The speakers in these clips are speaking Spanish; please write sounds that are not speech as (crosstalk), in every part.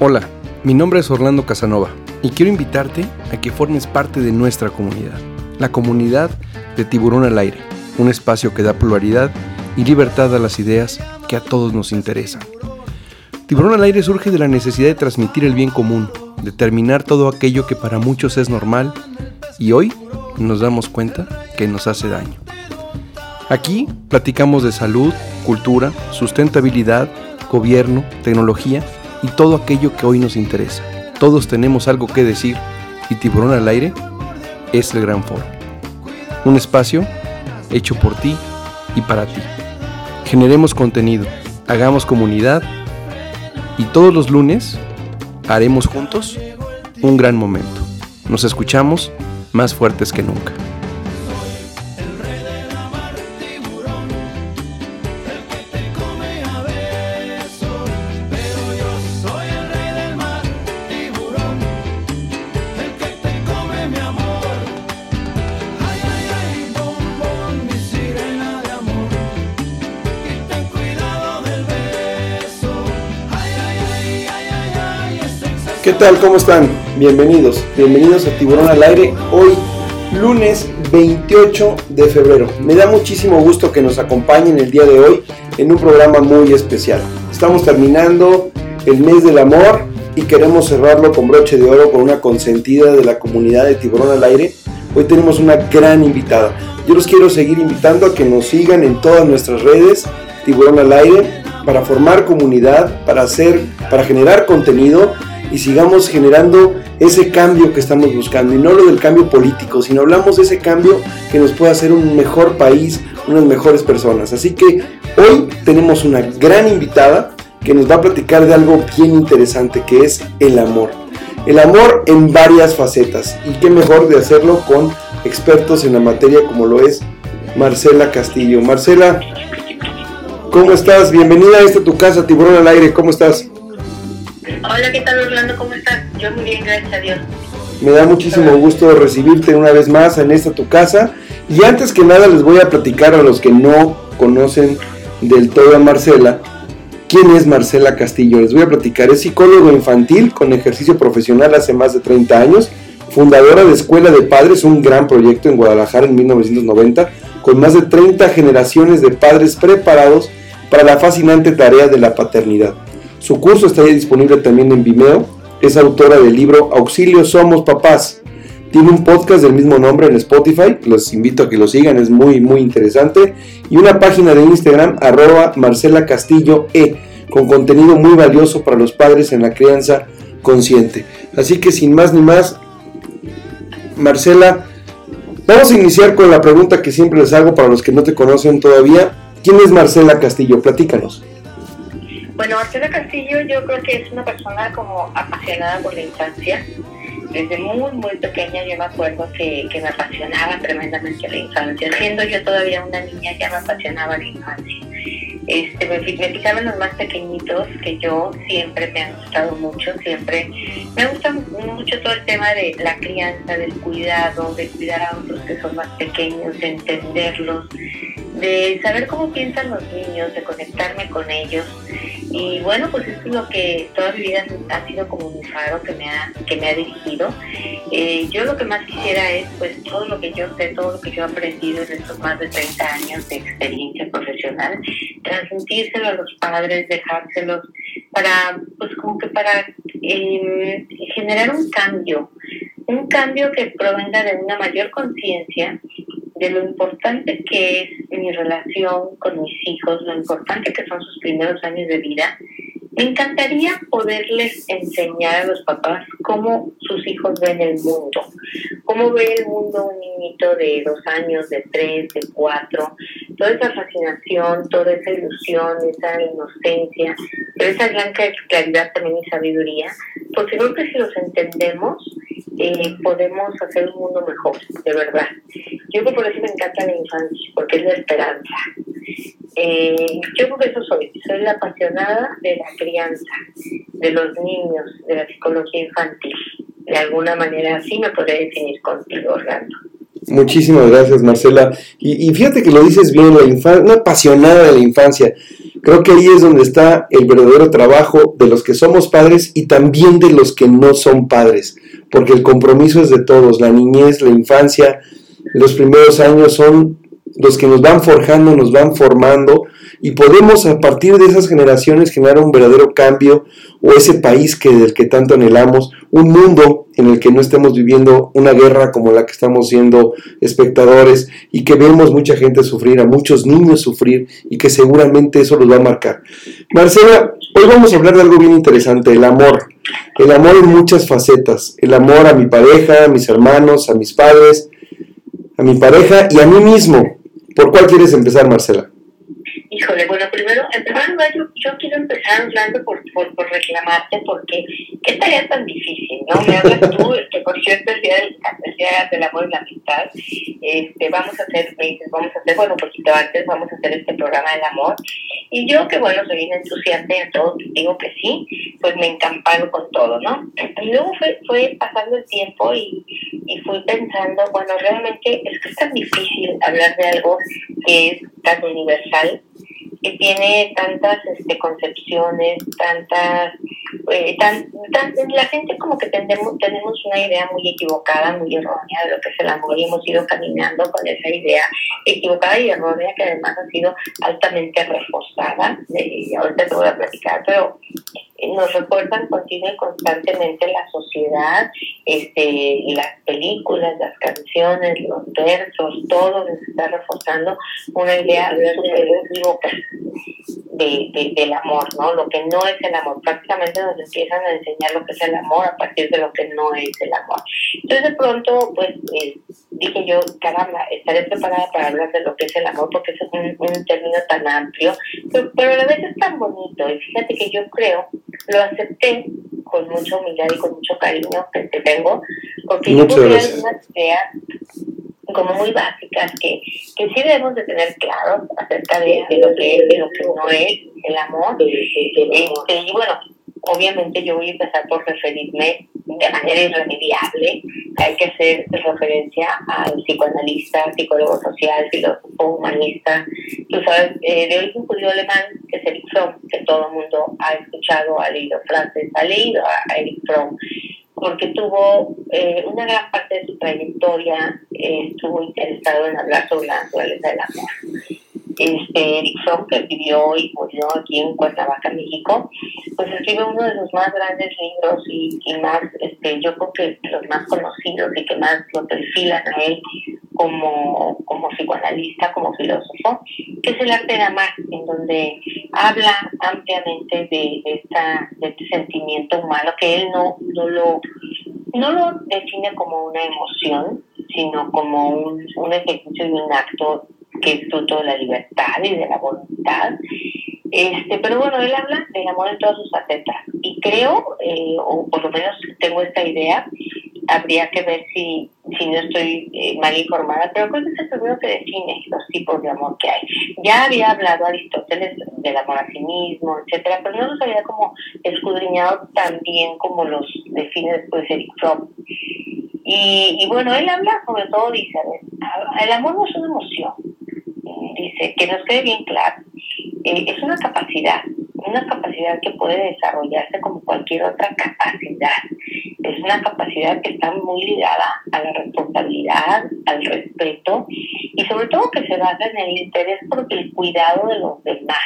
Hola, mi nombre es Orlando Casanova y quiero invitarte a que formes parte de nuestra comunidad, la comunidad de Tiburón al Aire, un espacio que da pluralidad y libertad a las ideas que a todos nos interesan. Tiburón al Aire surge de la necesidad de transmitir el bien común, determinar todo aquello que para muchos es normal y hoy nos damos cuenta que nos hace daño. Aquí platicamos de salud, cultura, sustentabilidad, gobierno, tecnología y todo aquello que hoy nos interesa. Todos tenemos algo que decir y Tiburón al Aire es el gran foro. Un espacio hecho por ti y para ti. Generemos contenido, hagamos comunidad y todos los lunes haremos juntos un gran momento. Nos escuchamos más fuertes que nunca. Tal? ¿Cómo están? Bienvenidos, bienvenidos a Tiburón al Aire. Hoy, lunes 28 de febrero. Me da muchísimo gusto que nos acompañen el día de hoy en un programa muy especial. Estamos terminando el mes del amor y queremos cerrarlo con broche de oro con una consentida de la comunidad de Tiburón al Aire. Hoy tenemos una gran invitada. Yo los quiero seguir invitando a que nos sigan en todas nuestras redes, Tiburón al Aire, para formar comunidad, para hacer, para generar contenido y sigamos generando ese cambio que estamos buscando. Y no lo del cambio político, sino hablamos de ese cambio que nos puede hacer un mejor país, unas mejores personas. Así que hoy tenemos una gran invitada que nos va a platicar de algo bien interesante que es el amor. El amor en varias facetas. Y qué mejor de hacerlo con expertos en la materia como lo es Marcela Castillo. Marcela, ¿cómo estás? Bienvenida a esta tu casa, Tiburón al Aire. ¿Cómo estás? Hola, ¿qué tal Orlando? ¿Cómo estás? Yo muy bien, gracias a Dios. Me da muchísimo gusto recibirte una vez más en esta tu casa. Y antes que nada les voy a platicar a los que no conocen del todo a Marcela. ¿Quién es Marcela Castillo? Les voy a platicar. Es psicólogo infantil con ejercicio profesional hace más de 30 años. Fundadora de Escuela de Padres, un gran proyecto en Guadalajara en 1990, con más de 30 generaciones de padres preparados para la fascinante tarea de la paternidad. Su curso está disponible también en Vimeo. Es autora del libro Auxilio Somos Papás. Tiene un podcast del mismo nombre en Spotify. Los invito a que lo sigan, es muy, muy interesante. Y una página de Instagram, arroba Marcela Castillo E, con contenido muy valioso para los padres en la crianza consciente. Así que sin más ni más, Marcela, vamos a iniciar con la pregunta que siempre les hago para los que no te conocen todavía. ¿Quién es Marcela Castillo? Platícanos. Bueno, Marcela Castillo yo creo que es una persona como apasionada por la infancia. Desde muy, muy pequeña yo me acuerdo que, que me apasionaba tremendamente la infancia. Siendo yo todavía una niña ya me apasionaba la infancia. Este, me, me fijaban los más pequeñitos que yo siempre me han gustado mucho, siempre me gusta mucho todo el tema de la crianza, del cuidado, de cuidar a otros que son más pequeños, de entenderlos, de saber cómo piensan los niños, de conectarme con ellos. Y bueno, pues eso es lo que toda mi vida ha sido como mi faro que me ha, que me ha dirigido. Eh, yo lo que más quisiera es pues todo lo que yo sé, todo lo que yo he aprendido en estos más de 30 años de experiencia profesional, transmitírselo a los padres, dejárselos para, pues como que para eh, generar un cambio, un cambio que provenga de una mayor conciencia de lo importante que es mi relación con mis hijos, lo importante que son sus primeros años de vida, me encantaría poderles enseñar a los papás cómo sus hijos ven el mundo, cómo ve el mundo un niñito de dos años, de tres, de cuatro, toda esa fascinación, toda esa ilusión, esa inocencia, pero esa gran claridad también y sabiduría, porque creo que si los entendemos, eh, podemos hacer un mundo mejor, de verdad. Yo creo que por eso me encanta la infancia, porque es la esperanza. Eh, yo creo que eso soy, soy la apasionada de la crianza, de los niños, de la psicología infantil. De alguna manera así me podría definir contigo, Orlando. Muchísimas gracias, Marcela. Y, y, fíjate que lo dices bien, la infancia, una apasionada de la infancia. Creo que ahí es donde está el verdadero trabajo de los que somos padres y también de los que no son padres, porque el compromiso es de todos, la niñez, la infancia, los primeros años son los que nos van forjando, nos van formando y podemos a partir de esas generaciones generar un verdadero cambio o ese país que del que tanto anhelamos, un mundo en el que no estemos viviendo una guerra como la que estamos siendo espectadores y que vemos mucha gente sufrir, a muchos niños sufrir y que seguramente eso los va a marcar. Marcela, hoy vamos a hablar de algo bien interesante, el amor. El amor en muchas facetas, el amor a mi pareja, a mis hermanos, a mis padres, a mi pareja y a mí mismo. ¿Por cuál quieres empezar, Marcela? Híjole, bueno, primero, yo, yo quiero empezar hablando por, por, por, reclamarte, porque qué tarea tan difícil, ¿no? Me hablas tú, (laughs) que por cierto, el día, del, el día del amor y la amistad, este, vamos a hacer, me dices, vamos a hacer, bueno, un poquito antes, vamos a hacer este programa del amor. Y yo, que bueno, soy bien entusiasta en todo, digo que sí, pues me encampado con todo, ¿no? Y luego fue, fue pasando el tiempo y, y fui pensando, bueno, realmente es que es tan difícil hablar de algo que es tan universal que tiene tantas este, concepciones, tantas... Eh, tan, tan, la gente como que tenemos, tenemos una idea muy equivocada, muy errónea de lo que es el amor y hemos ido caminando con esa idea equivocada y errónea que además ha sido altamente reforzada. y ahorita te voy a platicar, pero nos recuerdan continua y constantemente la sociedad, este, las películas, las canciones, los versos, todo nos está reforzando una idea súper equívoca de, de, del amor, ¿no? Lo que no es el amor. Prácticamente nos empiezan a enseñar lo que es el amor a partir de lo que no es el amor. Entonces de pronto, pues eh, dije yo, caramba, estaré preparada para hablar de lo que es el amor porque es un, un término tan amplio, pero, pero a la vez es tan bonito. Y fíjate que yo creo lo acepté con mucha humildad y con mucho cariño que te tengo, porque yo creo que hay algunas ideas como muy básicas que, que sí debemos de tener claro acerca de, de lo que es, de lo que no es el amor. Este, y bueno, obviamente yo voy a empezar por referirme de manera irremediable. Hay que hacer referencia al psicoanalista, psicólogo social, filósofo humanista. Tú sabes, eh, de origen judío alemán, que es Eric Fromm, que todo el mundo ha escuchado, ha leído frases, ha leído a Eric Fromm porque tuvo eh, una gran parte de su trayectoria, eh, estuvo interesado en hablar sobre la naturaleza del amor. Este, Eric Fromm, que vivió y murió aquí en Cuernavaca, México, pues escribe uno de los más grandes libros y, y más, este, yo creo que los más conocidos y que más lo perfilan a él como, como psicoanalista, como filósofo, que es el arte de amar, en donde habla ampliamente de, esta, de este sentimiento humano que él no, no, lo, no lo define como una emoción, sino como un, un ejercicio y un acto que es fruto de la libertad y de la voluntad. Este, pero bueno, él habla del amor en todas sus facetas y creo, eh, o por lo menos tengo esta idea, habría que ver si, si no estoy eh, mal informada, pero creo que es el primero que define los tipos de amor que hay. Ya había hablado Aristóteles del amor a sí mismo, etcétera, pero no los había como escudriñado tan bien como los define después Eric Fromm. Y, y bueno, él habla sobre todo, dice, el amor no es una emoción, dice, que nos quede bien claro, eh, es una capacidad, una capacidad que puede desarrollarse como cualquier otra capacidad. Es una capacidad que está muy ligada a la responsabilidad, al respeto y sobre todo que se basa en el interés por el cuidado de los demás,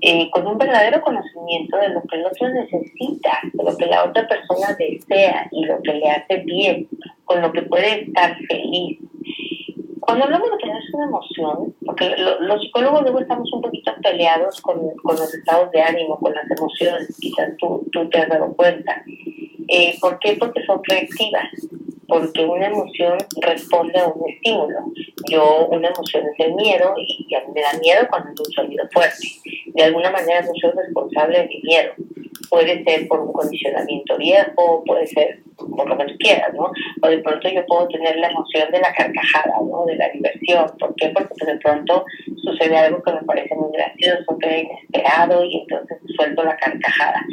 eh, con un verdadero conocimiento de lo que el otro necesita, de lo que la otra persona desea y lo que le hace bien, con lo que puede estar feliz cuando hablamos de que no es una emoción, porque los psicólogos luego estamos un poquito peleados con, con, los estados de ánimo, con las emociones, quizás tú, tú te has dado cuenta. Eh, ¿Por qué? Porque son reactivas, porque una emoción responde a un estímulo. Yo, una emoción es el miedo y, a mí me da miedo cuando es un sonido fuerte. De alguna manera no soy responsable de mi miedo. Puede ser por un condicionamiento viejo, puede ser por lo que tú quieras, ¿no? O de pronto yo puedo tener la emoción de la carcajada, ¿no? De la diversión. ¿Por qué? Porque pues, de pronto sucede algo que me parece muy gracioso, que es inesperado y entonces suelto la carcajada.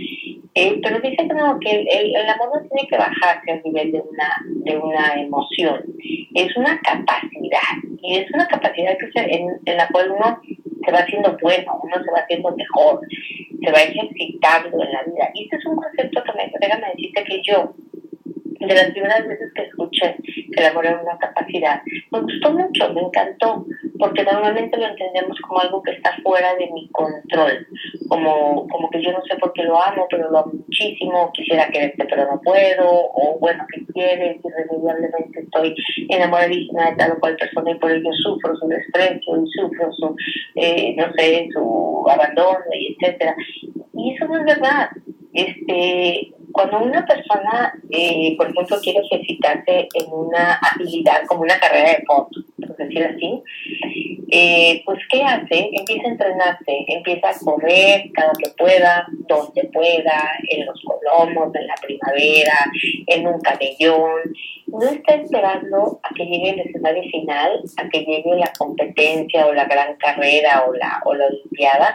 Eh, pero dice que no, que el, el, amor no tiene que bajarse al nivel de una, de una emoción. Es una capacidad. Y es una capacidad que en, en la cual uno se va haciendo bueno, uno se va haciendo mejor, se va ejercitando en la vida. Y este es un concepto que me, déjame decirte que yo, de las primeras veces que escuché que el amor era una capacidad, me gustó mucho, me encantó, porque normalmente lo entendemos como algo que está fuera de mi control, como, como que yo no sé por qué lo amo, pero lo amo muchísimo, quisiera quererte pero no puedo, o bueno, ¿qué quieres? Irremediablemente estoy enamoradísima de tal o cual persona y por ello sufro su desprecio y sufro su, eh, no sé, su abandono y etcétera. Y eso no es verdad. Este, cuando una persona, eh, por ejemplo, quiere ejercitarse en una habilidad como una carrera de foto, por decir así, eh, pues ¿qué hace? Empieza a entrenarse, empieza a correr cada que pueda, donde pueda, en los colomos, en la primavera, en un camellón. No está esperando a que llegue el escenario final, a que llegue la competencia o la gran carrera o la, o la olimpiada,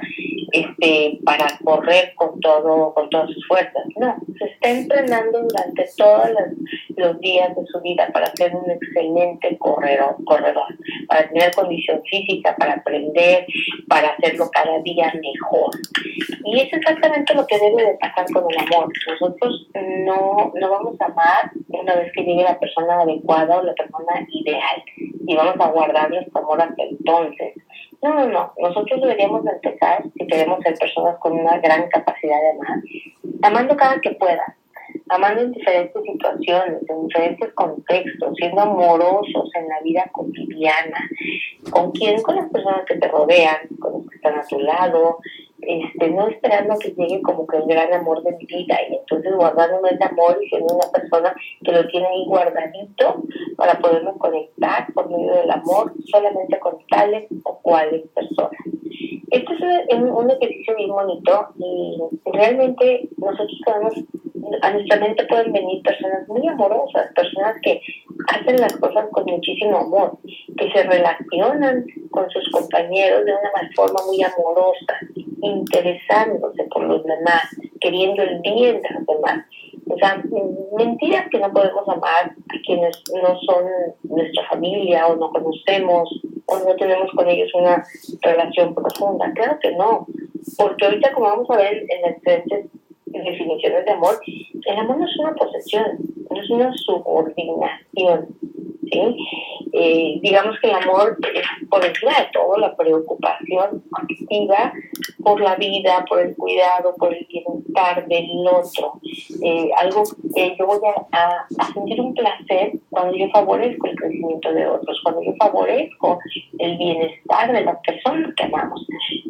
este, para correr con todo, con todas sus fuerzas. No, se está entrenando durante todos los, días de su vida para ser un excelente corredor, corredor, para tener condición física, para aprender, para hacerlo cada día mejor. Y es exactamente lo que debe de pasar con el amor. Nosotros no, no vamos a amar una vez que llegue la persona adecuada o la persona ideal y vamos a guardar nuestro amor hasta entonces. No, no, no. Nosotros deberíamos empezar, si queremos ser personas con una gran capacidad de amar, amando cada que pueda, amando en diferentes situaciones, en diferentes contextos, siendo amorosos en la vida cotidiana. ¿Con quién? Con las personas que te rodean, con los que están a tu lado, este, no esperando que llegue como que el gran amor de mi vida y entonces guardándome ese amor y siendo una persona que lo tiene ahí guardadito para poderme conectar por medio del amor solamente con tales o cuales personas. Este es un, ejercicio bien bonito y realmente nosotros podemos, a nuestra mente pueden venir personas muy amorosas, personas que hacen las cosas con muchísimo amor, que se relacionan con sus compañeros de una forma muy amorosa, interesándose por los demás, queriendo el bien de los demás. O sea, mentiras que no podemos amar a quienes no son nuestra familia o no conocemos o no tenemos con ellos una relación profunda. Claro que no, porque ahorita como vamos a ver en las diferentes definiciones de amor, el amor no es una posesión, no es una subordinación. Eh, digamos que el amor es por encima de todo la preocupación activa por la vida, por el cuidado, por el bienestar del otro. Eh, algo que yo voy a, sentir un placer cuando yo favorezco el crecimiento de otros, cuando yo favorezco el bienestar de las personas que amamos.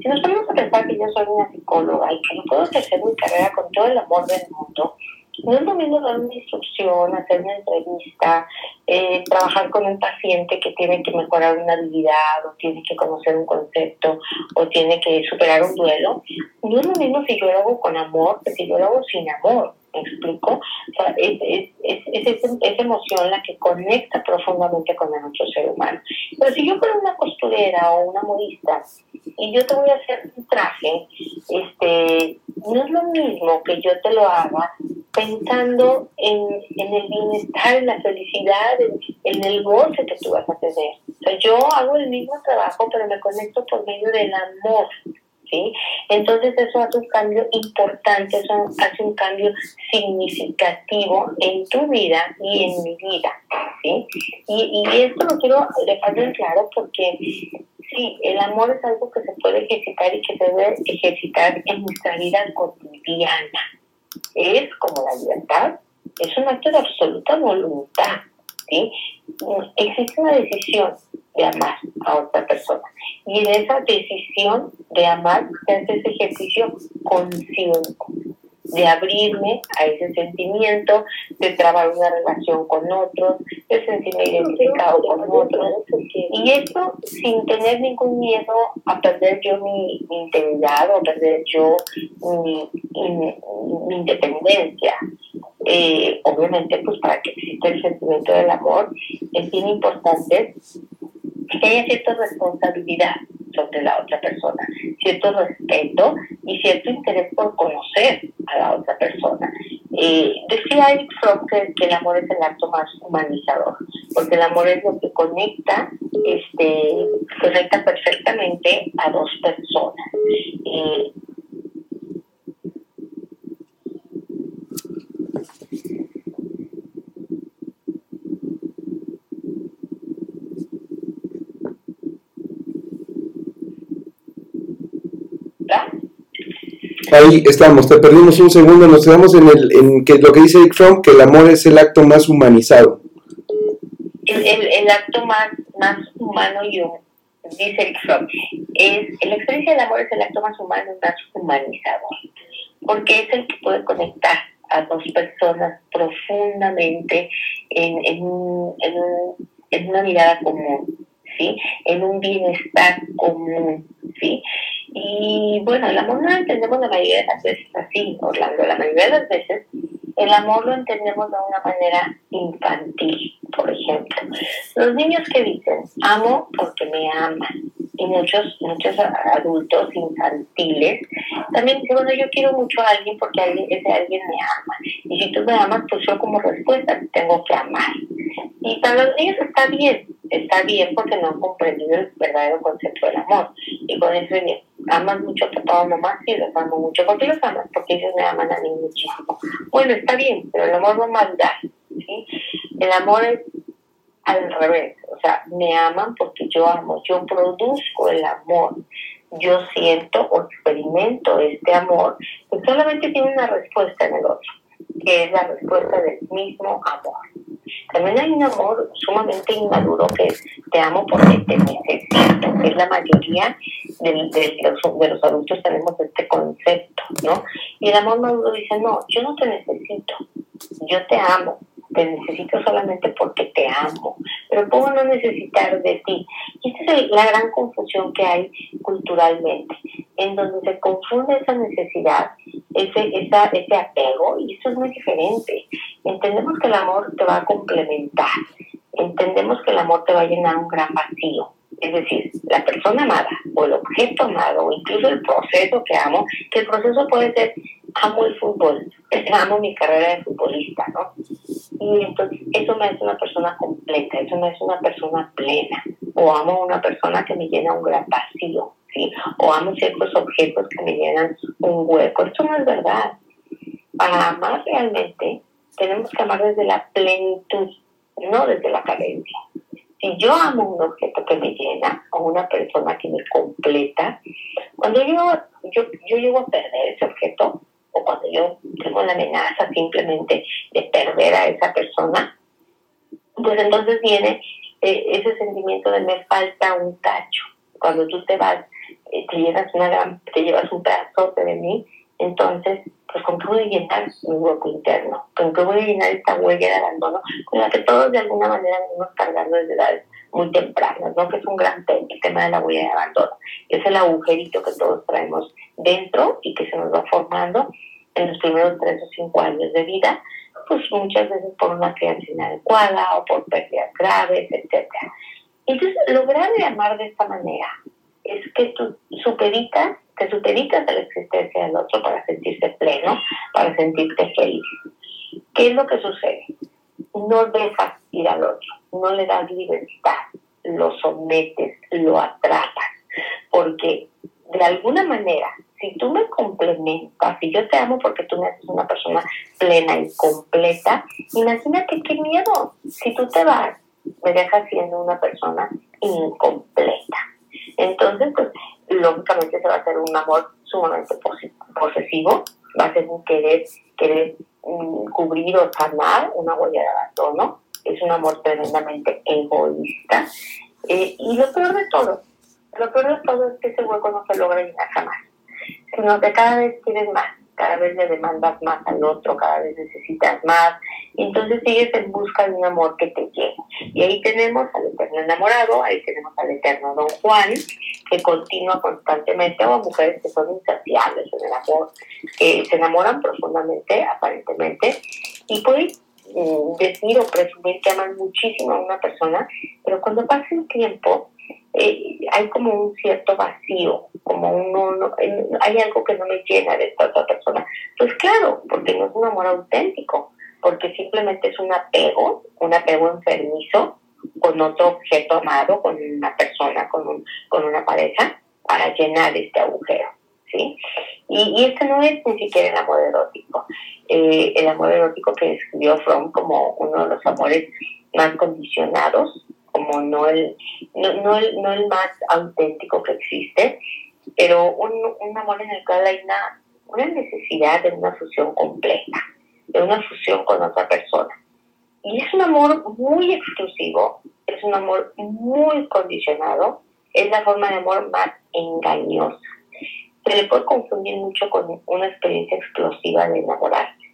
Si nos ponemos a pensar que yo soy una psicóloga y que puedo ejercer mi carrera con todo el amor del mundo, no es lo mismo dar una instrucción, hacer una entrevista, eh, trabajar con un paciente que tiene que mejorar una habilidad o tiene que conocer un concepto o tiene que superar un duelo. No es lo mismo si yo lo hago con amor que si yo lo hago sin amor. ¿Me explico? O sea, es, es, es, es, emoción la que conecta profundamente con el otro ser humano. Pero si yo fuera una costurera o una modista y yo te voy a hacer un traje, este, no es lo mismo que yo te lo haga pensando en, en el bienestar, en la felicidad, en, el goce que tú vas a tener. O yo hago el mismo trabajo, pero me conecto por medio del amor. ¿Sí? Entonces eso hace un cambio importante, eso hace un cambio significativo en tu vida y en mi vida, ¿sí? Y, y esto lo quiero dejar bien claro porque sí, el amor es algo que se puede ejercitar y que se debe ejercitar en nuestra vida cotidiana, es como la libertad, es un acto de absoluta voluntad. ¿Sí? Existe una decisión de amar a otra persona. Y en esa decisión de amar se hace ese ejercicio consciente de abrirme a ese sentimiento, de trabajar una relación con otros, de sentirme identificado con otros. Y eso sin tener ningún miedo a perder yo mi, integridad o perder yo mi, independencia. Eh, obviamente, pues para que exista el sentimiento del amor, es bien importante que haya cierta responsabilidad sobre la otra persona, cierto respeto y cierto interés por conocer a la otra persona. Eh, decía Eric Fromm que, el amor es el acto más humanizador. porque el amor es lo que conecta, este, conecta perfectamente a dos personas. Eh, Ahí estamos, te perdimos un segundo, nos quedamos en, el, en que lo que dice Eric Fromm, que el amor es el acto más humanizado. El, el, acto más, más humano y dice Eric Fromm, es, la experiencia del amor es el acto más humano y más humanizado, porque es el que puede conectar a dos personas profundamente en, en, en, en una mirada común, ¿sí? en un bienestar común. ¿sí? Y bueno, el amor no lo entendemos la mayoría de las veces así, Orlando. La mayoría de las veces el amor lo entendemos de una manera infantil, por ejemplo. Los niños que dicen, amo porque me aman. Y muchos, muchos adultos infantiles también dicen, bueno, yo quiero mucho a alguien porque ese alguien me ama. Y si tú me amas, pues yo como respuesta te tengo que amar. Y para los niños está bien, está bien porque no han comprendido el verdadero concepto del amor. Y con eso amas mucho a papá o mamá, sí, los amo mucho. ¿Por qué los amas? Porque ellos me aman a mí muchísimo. Bueno, está bien, pero el amor no manda. ¿sí? El amor es al revés, o sea, me aman porque yo amo, yo produzco el amor, yo siento o experimento este amor, que solamente tiene una respuesta en el otro, que es la respuesta del mismo amor. También hay un amor sumamente inmaduro que es te amo porque te necesito, es la mayoría de, los, de los adultos tenemos este concepto, ¿no? Y el amor maduro dice, no, yo no te necesito, yo te amo, te necesito solamente porque te amo, pero ¿cómo no necesitar de ti? Y esta es la gran confusión que hay culturalmente, en donde se confunde esa necesidad, ese, esa, ese apego, y eso es muy diferente. Entendemos que el amor te va a complementar, entendemos que el amor te va a llenar un gran vacío. Es decir, la persona amada o el objeto amado o incluso el proceso que amo, que el proceso puede ser amo el fútbol, (laughs) amo mi carrera de futbolista, ¿no? Y entonces eso me hace una persona completa, eso me hace una persona plena, o amo una persona que me llena un gran vacío, ¿sí? O amo ciertos objetos que me llenan un hueco. Eso no es verdad. Para amar realmente tenemos que amar desde la plenitud, no desde la carencia. Si yo amo un objeto que me llena o una persona que me completa, cuando yo, yo, yo llego a perder ese objeto, o cuando yo tengo la amenaza simplemente de perder a esa persona, pues entonces viene eh, ese sentimiento de me falta un tacho. Cuando tú te vas, eh, te, llevas una gran, te llevas un pedazo de mí, entonces, pues con qué voy a llenar mi hueco interno, con qué voy a llenar esta huella de abandono, con la que todos de alguna manera venimos cargando desde edades muy tempranas, ¿no? Que es un gran tema, el tema de la huella de abandono. Es el agujerito que todos traemos dentro y que se nos va formando en los primeros tres o cinco años de vida, pues muchas veces por una crianza inadecuada o por pérdidas graves, etc. Entonces, lograr amar de esta manera es que tú superitas, te superitas a la existencia del otro para sentirse pleno, para sentirte feliz. ¿Qué es lo que sucede? No dejas ir al otro, no le das libertad, lo sometes, lo atrapas, porque de alguna manera si tú me complementas, si yo te amo porque tú me haces una persona plena y completa, imagínate qué miedo. Si tú te vas, me dejas siendo una persona incompleta. Entonces, pues, lógicamente se va a hacer un amor sumamente posesivo, va a ser un querer, querer mm, cubrir o sanar una huella de abandono. Es un amor tremendamente egoísta. Eh, y lo peor de todo, lo peor de todo es que ese hueco no se logra llenar jamás sino que cada vez quieres más, cada vez le demandas más al otro, cada vez necesitas más, entonces sigues en busca de un amor que te llene. Y ahí tenemos al eterno enamorado, ahí tenemos al eterno don Juan, que continúa constantemente, o a mujeres que son insaciables en el amor, que se enamoran profundamente, aparentemente, y pueden mm, decir o presumir que aman muchísimo a una persona, pero cuando pasa el tiempo, eh, hay como un cierto vacío, como uno, hay algo que no me llena de esta otra persona. Pues claro, porque no es un amor auténtico, porque simplemente es un apego, un apego enfermizo, con otro objeto amado, con una persona, con, con una pareja, para llenar este agujero. ¿sí? Y, y este no es ni siquiera el amor erótico. Eh, el amor erótico que describió Fromm como uno de los amores más condicionados, como no el, no, no el, no el más auténtico que existe, pero un, un amor en el cual hay una, una necesidad de una fusión completa, de una fusión con otra persona. Y es un amor muy exclusivo, es un amor muy condicionado, es la forma de amor más engañosa. Se le puede confundir mucho con una experiencia explosiva de enamorarse.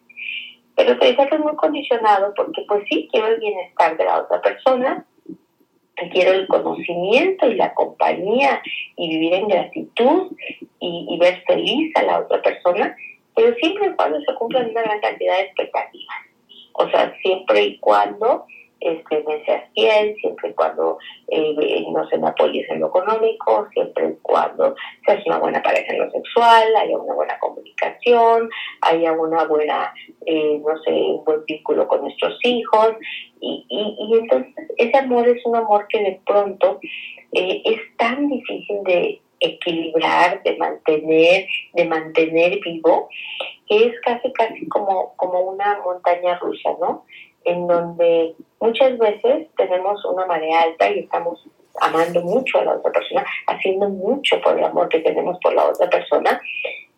Pero te dice que es muy condicionado porque pues sí, quiero el bienestar de la otra persona, quiero el conocimiento y la compañía y vivir en gratitud y, y ver feliz a la otra persona, pero siempre y cuando se cumplan una gran cantidad de expectativas. O sea, siempre y cuando este, me seas fiel, siempre y cuando eh, no se me en lo económico, siempre y cuando seas una buena pareja en lo sexual, haya una buena comunicación, haya una buena, eh, no sé, un buen vínculo con nuestros hijos. Y, y, y, entonces ese amor es un amor que de pronto eh, es tan difícil de equilibrar, de mantener, de mantener vivo, que es casi, casi como, como una montaña rusa, ¿no? En donde muchas veces tenemos una marea alta y estamos amando mucho a la otra persona, haciendo mucho por el amor que tenemos por la otra persona,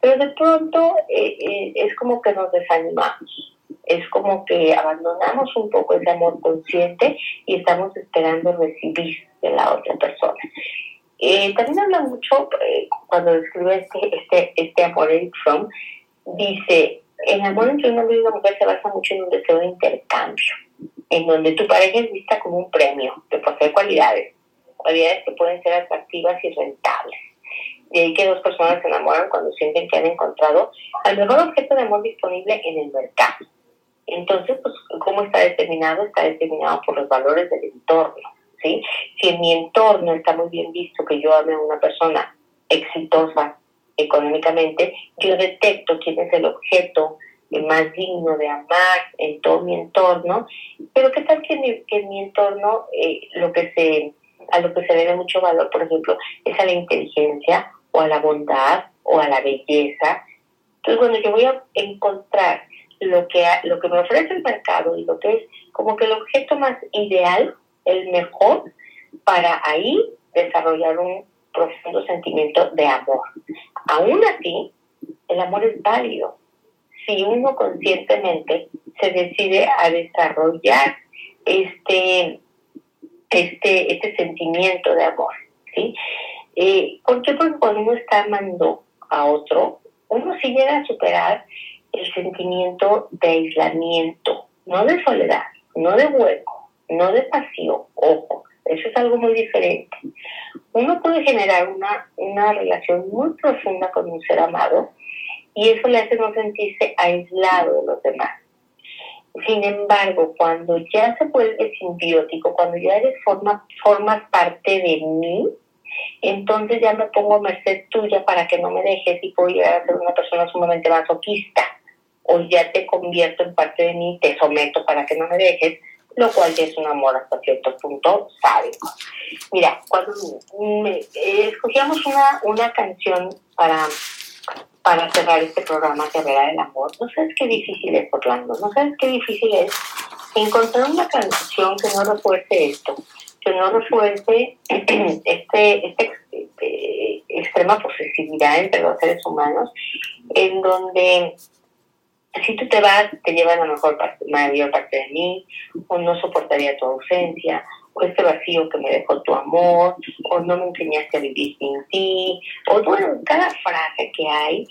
pero de pronto eh, eh, es como que nos desanimamos, es como que abandonamos un poco ese amor consciente y estamos esperando recibir de la otra persona. Eh, también habla mucho, eh, cuando describe este, este, este amor Eric Fromm, dice, el amor entre un hombre y una mujer se basa mucho en un deseo de intercambio, en donde tu pareja es vista como un premio, que posee cualidades, cualidades que pueden ser atractivas y rentables. De ahí que dos personas se enamoran cuando sienten que han encontrado al mejor objeto de amor disponible en el mercado. Entonces, pues, ¿cómo está determinado? Está determinado por los valores del entorno. ¿sí? Si en mi entorno está muy bien visto que yo ame a una persona exitosa económicamente, yo detecto quién es el objeto más digno de amar en todo mi entorno, pero qué tal que en mi, que en mi entorno eh, lo que se, a lo que se le da mucho valor, por ejemplo, es a la inteligencia o a la bondad o a la belleza. Entonces, cuando yo voy a encontrar lo que, lo que me ofrece el mercado y lo que es como que el objeto más ideal, el mejor, para ahí desarrollar un profundo sentimiento de amor. Aún así, el amor es válido si uno conscientemente se decide a desarrollar este, este, este sentimiento de amor. ¿sí? Eh, ¿Por qué? Porque cuando uno está amando a otro, uno sí llega a superar el sentimiento de aislamiento, no de soledad, no de hueco, no de pasión, ojo, eso es algo muy diferente. Uno puede generar una, una relación muy profunda con un ser amado y eso le hace no sentirse aislado de los demás. Sin embargo, cuando ya se vuelve simbiótico, cuando ya eres forma, formas parte de mí, entonces ya me pongo a merced tuya para que no me dejes y llegar a ser una persona sumamente masoquista. O ya te convierto en parte de mí, te someto para que no me dejes, lo cual ya es un amor hasta cierto punto sádico. Mira, cuando me, eh, escogíamos una, una canción para, para cerrar este programa que hablará del amor, no sabes qué difícil es, Orlando, no sabes qué difícil es encontrar una canción que no refuerce esto, que no refuerce (clears throat) este, este, este, extrema posesividad entre los seres humanos, en donde si tú te vas, te llevan la mejor parte, mayor parte de mí, o no soportaría tu ausencia, o este vacío que me dejó tu amor, o no me enseñaste a vivir sin ti, o bueno, cada frase que hay,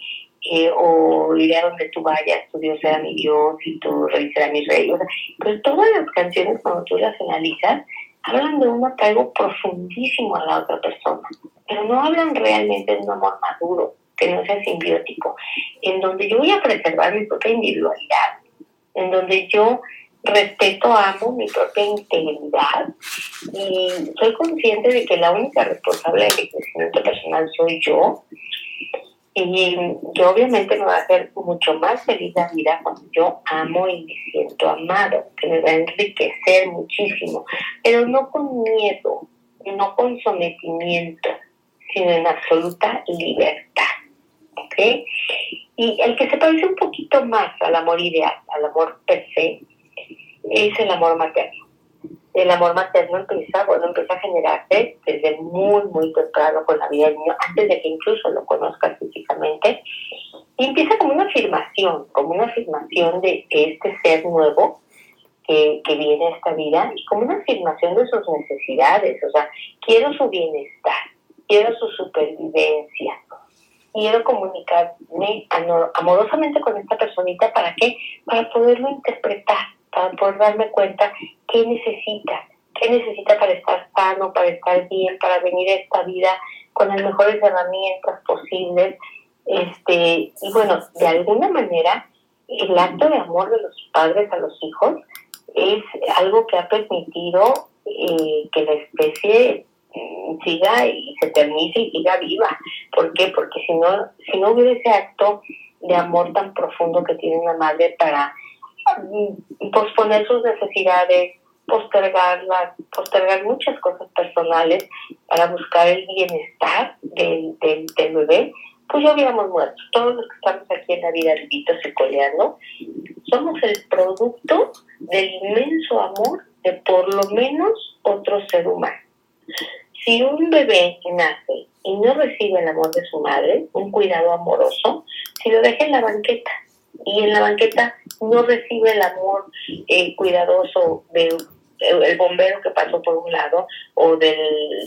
eh, o iré a donde tú vayas, tu Dios será mi Dios y tu rey será mi rey. O sea, pues todas las canciones, cuando tú las analizas, hablan de un apego profundísimo a la otra persona, pero no hablan realmente de un amor maduro que no sea simbiótico, en donde yo voy a preservar mi propia individualidad, en donde yo respeto, amo mi propia integridad y soy consciente de que la única responsable de mi crecimiento personal soy yo. Y yo obviamente me va a hacer mucho más feliz la vida cuando yo amo y me siento amado, que me va a enriquecer muchísimo, pero no con miedo, no con sometimiento, sino en absoluta libertad. ¿Ok? Y el que se parece un poquito más al amor ideal, al amor per se, es el amor materno el amor materno empieza, bueno, empieza a generarse desde muy, muy temprano con la vida del niño, antes de que incluso lo conozcas físicamente, y empieza como una afirmación, como una afirmación de este ser nuevo que, que viene a esta vida, y como una afirmación de sus necesidades, o sea, quiero su bienestar, quiero su supervivencia, quiero comunicarme amorosamente con esta personita, ¿para qué? Para poderlo interpretar para poder darme cuenta qué necesita, qué necesita para estar sano, para estar bien, para venir a esta vida con las mejores herramientas posibles. Este, y bueno, de alguna manera, el acto de amor de los padres a los hijos es algo que ha permitido eh, que la especie mm, siga y se eternice y siga viva. ¿Por qué? Porque si no, si no hubiera ese acto de amor tan profundo que tiene una madre para posponer sus necesidades, postergarlas, postergar muchas cosas personales para buscar el bienestar del, del, bebé, pues ya hubiéramos muerto. Todos los que estamos aquí en la vida vivitos y coleando, somos el producto del inmenso amor de por lo menos otro ser humano. Si un bebé nace y no recibe el amor de su madre, un cuidado amoroso, si lo deja en la banqueta, y en la banqueta no recibe el amor eh, cuidadoso del el bombero que pasó por un lado o del,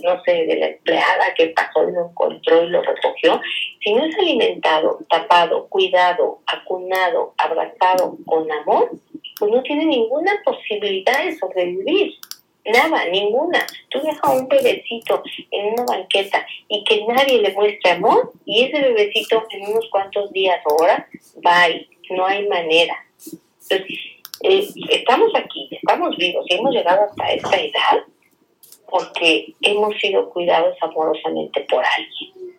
no sé, de la empleada que pasó y lo encontró y lo recogió, si no es alimentado, tapado, cuidado, acunado, abrazado con amor, pues no tiene ninguna posibilidad de sobrevivir. Nada, ninguna. Tú dejas a un bebecito en una banqueta y que nadie le muestre amor y ese bebecito en unos cuantos días o horas va no hay manera. Entonces, eh, estamos aquí, estamos vivos y hemos llegado hasta esta edad porque hemos sido cuidados amorosamente por alguien.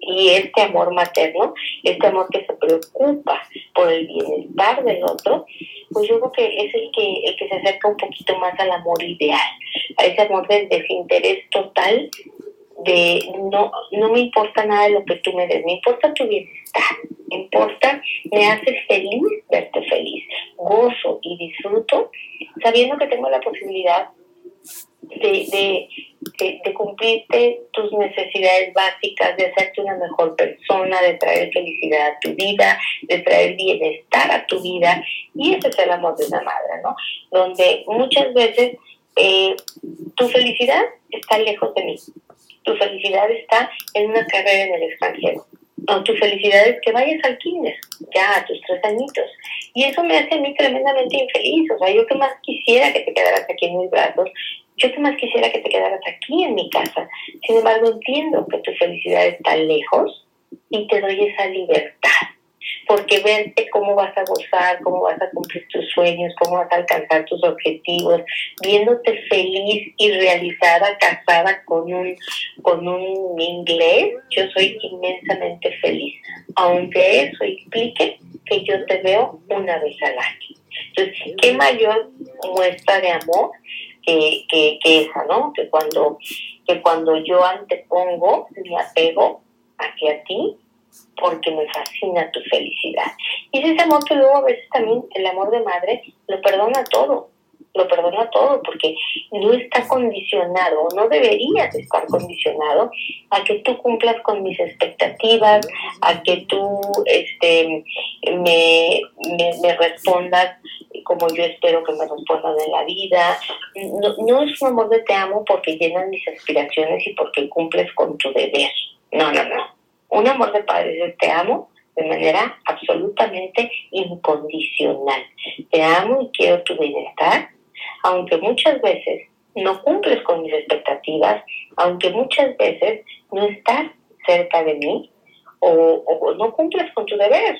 Y este amor materno, este amor que se preocupa por el bienestar del otro, pues yo creo que es el que, el que se acerca un poquito más al amor ideal, a ese amor de desinterés total de no, no me importa nada de lo que tú me des, me importa tu bienestar, me importa, me hace feliz verte feliz, gozo y disfruto sabiendo que tengo la posibilidad de, de, de, cumplirte tus necesidades básicas, de hacerte una mejor persona, de traer felicidad a tu vida, de traer bienestar a tu vida. Y ese es el amor de una madre, ¿no? Donde muchas veces eh, tu felicidad está lejos de mí tu felicidad está en una carrera en el extranjero. O tu felicidad es que vayas al kinder, ya a tus tres añitos. Y eso me hace a mí tremendamente infeliz. O sea, yo que más quisiera que te quedaras aquí en mis brazos, yo que más quisiera que te quedaras aquí en mi casa. Sin embargo, entiendo que tu felicidad está lejos y te doy esa libertad porque verte cómo vas a gozar, cómo vas a cumplir tus sueños, cómo vas a alcanzar tus objetivos, viéndote feliz y realizada, casada con un, con un inglés, yo soy inmensamente feliz, aunque eso implique que yo te veo una vez al año. Entonces, ¿qué mayor muestra de amor que, que, que esa, no? Que cuando, que cuando yo antepongo mi apego hacia ti, porque me fascina tu felicidad. Y es ese amor que luego a veces también el amor de madre lo perdona todo, lo perdona todo, porque no está condicionado, no deberías estar condicionado a que tú cumplas con mis expectativas, a que tú este, me, me, respondas como yo espero que me respondan en la vida. No, no es un amor de te amo porque llenan mis aspiraciones y porque cumples con tu deber. No, no, no un amor de padres es te amo de manera absolutamente incondicional. Te amo y quiero tu bienestar, aunque muchas veces no cumples con mis expectativas, aunque muchas veces no estás cerca de mí o, no cumples con tu deber.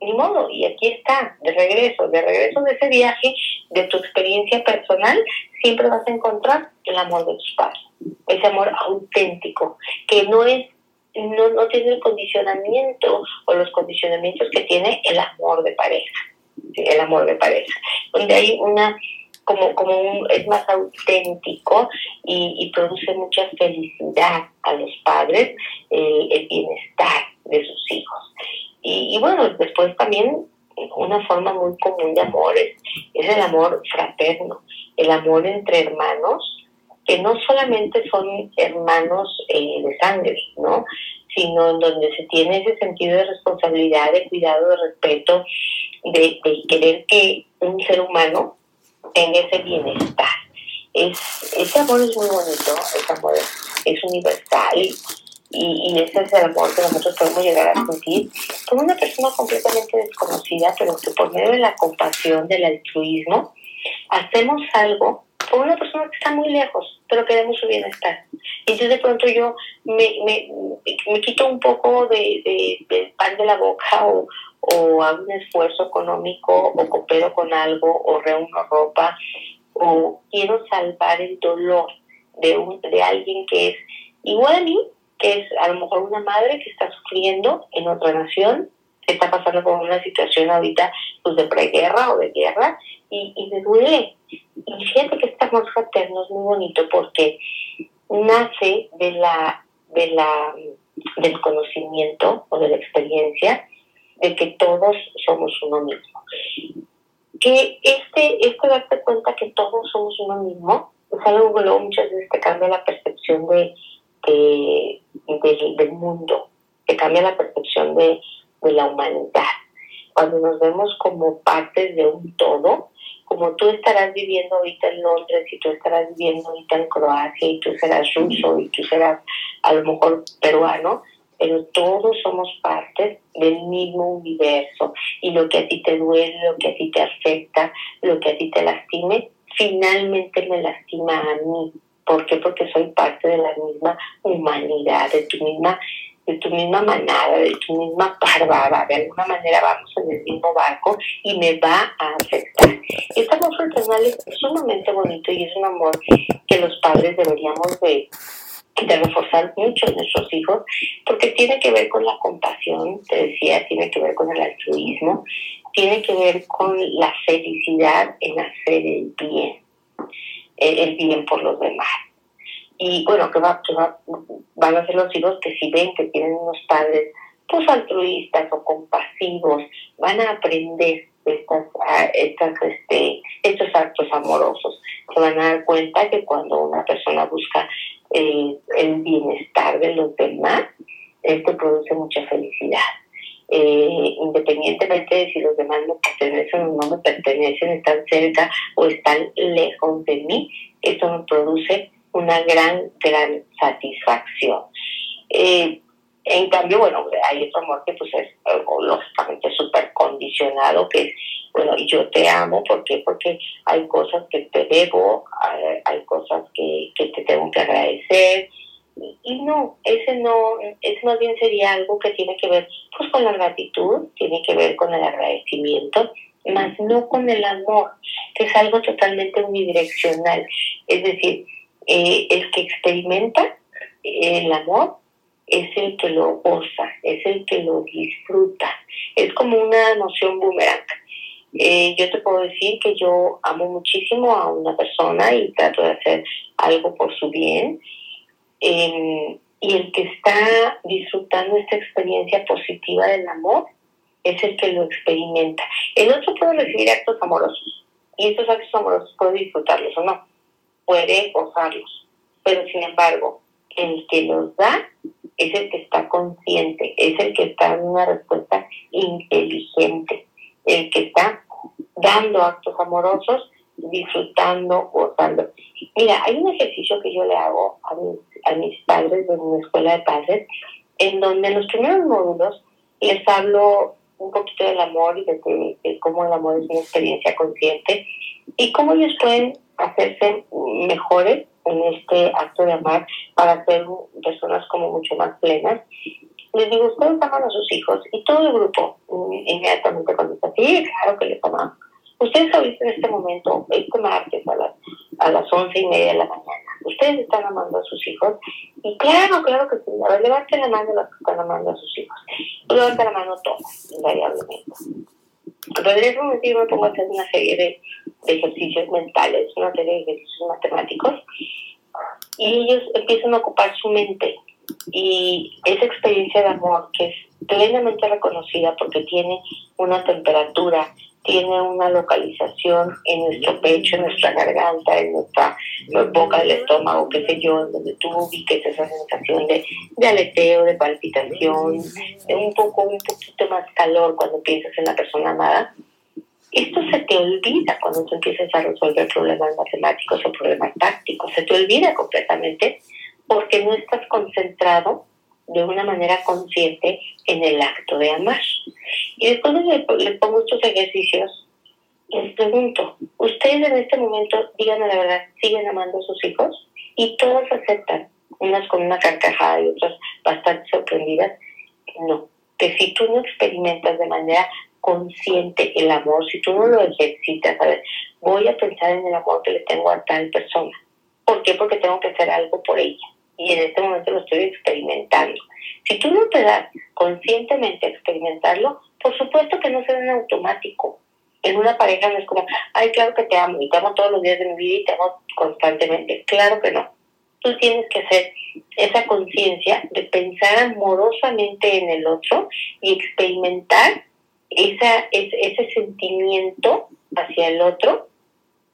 Ni modo, y aquí está, de regreso, de regreso de ese viaje, de tu experiencia personal, siempre vas a encontrar el amor de tus padres, ese amor auténtico, que no es no, no tiene el condicionamiento o los condicionamientos que tiene el amor de pareja, el amor de pareja, donde hay una como, como es más auténtico y, produce mucha felicidad a los padres, el bienestar de sus hijos. Y, y, bueno, después también una forma muy común de amor es, el amor fraterno, el amor entre hermanos, que no solamente son hermanos eh, de sangre, ¿no? sino en donde se tiene ese sentido de responsabilidad, de cuidado, de respeto, de, querer que un ser humano tenga ese bienestar. Es, ese amor es muy bonito, ese amor es, universal y, y, ese es el amor que nosotros podemos llegar a sentir con una persona completamente desconocida, pero que por medio de la compasión, del altruismo, hacemos algo por una persona que está muy lejos, pero queremos su bienestar. Entonces de pronto yo me, me, me quito un poco de, de, pan de la boca o, o hago un esfuerzo económico o coopero con algo o reúno ropa o quiero salvar el dolor de, un, de alguien que es igual a mí, que es a lo mejor una madre que está sufriendo en otra nación, que está pasando por una situación ahorita pues, de preguerra o de guerra y, y me duele. Y fíjate que este amor fraterno es muy bonito porque nace de la, de la, del conocimiento o de la experiencia de que todos somos uno mismo. Que este, este darte cuenta que todos somos uno mismo es algo que luego muchas veces te cambia la percepción de, del mundo, te cambia la percepción de, de la humanidad. Cuando nos vemos como partes de un todo, como tú estarás viviendo ahorita en Londres y tú estarás viviendo ahorita en Croacia y tú serás ruso y tú serás a lo mejor peruano, pero todos somos partes del mismo universo y lo que a ti te duele, lo que a ti te afecta, lo que a ti te lastime, finalmente me lastima a mí. ¿Por qué? Porque soy parte de la misma humanidad, de tu misma, de tu misma manada, de tu misma parvada. De alguna manera vamos en el mismo barco y me va a afectar. Este amor fraternal es sumamente bonito y es un amor que los padres deberíamos de de reforzar mucho a nuestros hijos, porque tiene que ver con la compasión, te decía, tiene que ver con el altruismo, tiene que ver con la felicidad en hacer el bien, el bien por los demás. Y bueno, que, va, que va, van a ser los hijos que si ven que tienen unos padres pues altruistas o compasivos, van a aprender estas, este, estos actos amorosos. Se van a dar cuenta que cuando una persona busca el bienestar de los demás, esto produce mucha felicidad. Eh, independientemente de si los demás me pertenecen o no me pertenecen, están cerca o están lejos de mí, esto me produce una gran, gran satisfacción. Eh, en cambio, bueno, hay otro amor que pues es lógicamente súper condicionado, que es, bueno, yo te amo, ¿por qué? Porque hay cosas que te debo, hay, cosas que, que, te tengo que agradecer, y, no, ese no, es más bien sería algo que tiene que ver pues con la gratitud, tiene que ver con el agradecimiento, más no con el amor, que es algo totalmente unidireccional. Es decir, eh, el que experimenta el amor es el que lo goza, es el que lo disfruta. Es como una noción boomerang. Eh, yo te puedo decir que yo amo muchísimo a una persona y trato de hacer algo por su bien. Em, y el que está disfrutando esta experiencia positiva del amor es el que lo experimenta. El otro puede recibir actos amorosos y estos actos amorosos puede disfrutarlos o no, puede gozarlos, pero sin embargo, el que los da es el que está consciente, es el que está dando una respuesta inteligente, el que está dando actos amorosos, disfrutando, gozando. Mira, hay un ejercicio que yo le hago a mis, padres de mi escuela de padres, en donde en los primeros módulos les hablo un poquito del amor y de, de cómo el amor es una experiencia consciente y cómo ellos pueden hacerse mejores en este acto de amar para ser personas como mucho más plenas. Les digo, ustedes aman a sus hijos y todo el grupo inmediatamente contesta, sí, claro que les amamos. Ustedes ahorita en este momento, este martes a las, a las once y media de la mañana, ustedes están amando a sus hijos. Y claro, claro que sí. A ver, levanten la mano los que están amando a sus hijos. Levanten la mano todos, invariablemente. Yo me pongo a hacer una serie de, de ejercicios mentales, una serie de ejercicios matemáticos, y ellos empiezan a ocupar su mente. Y esa experiencia de amor, que es plenamente reconocida porque tiene una temperatura, tiene una localización en nuestro pecho, en nuestra garganta, en nuestra boca del estómago, qué sé yo, donde tú ubiques esa sensación de, de aleteo, de palpitación, de un poco, un poquito más calor cuando piensas en la persona amada. Esto se te olvida cuando tú empiezas a resolver problemas matemáticos o problemas tácticos, se te olvida completamente porque no estás concentrado de una manera consciente en el acto de amar. Y después les, pongo estos ejercicios, les pregunto, ¿ustedes en este momento, díganme la verdad, siguen amando a sus hijos? Y todos aceptan, unas con una carcajada y otras bastante sorprendidas, no, que si tú no experimentas de manera consciente el amor, si tú no lo ejercitas, a ver, voy a pensar en el amor que le tengo a tal persona. ¿Por qué? Porque tengo que hacer algo por ella y en este momento lo estoy experimentando. Si tú no te das conscientemente a experimentarlo, por supuesto que no será en automático. En una pareja no es como, ay, claro que te amo y te amo todos los días de mi vida y te amo constantemente. Claro que no. Tú tienes que hacer esa conciencia de pensar amorosamente en el otro y experimentar esa, ese sentimiento hacia el otro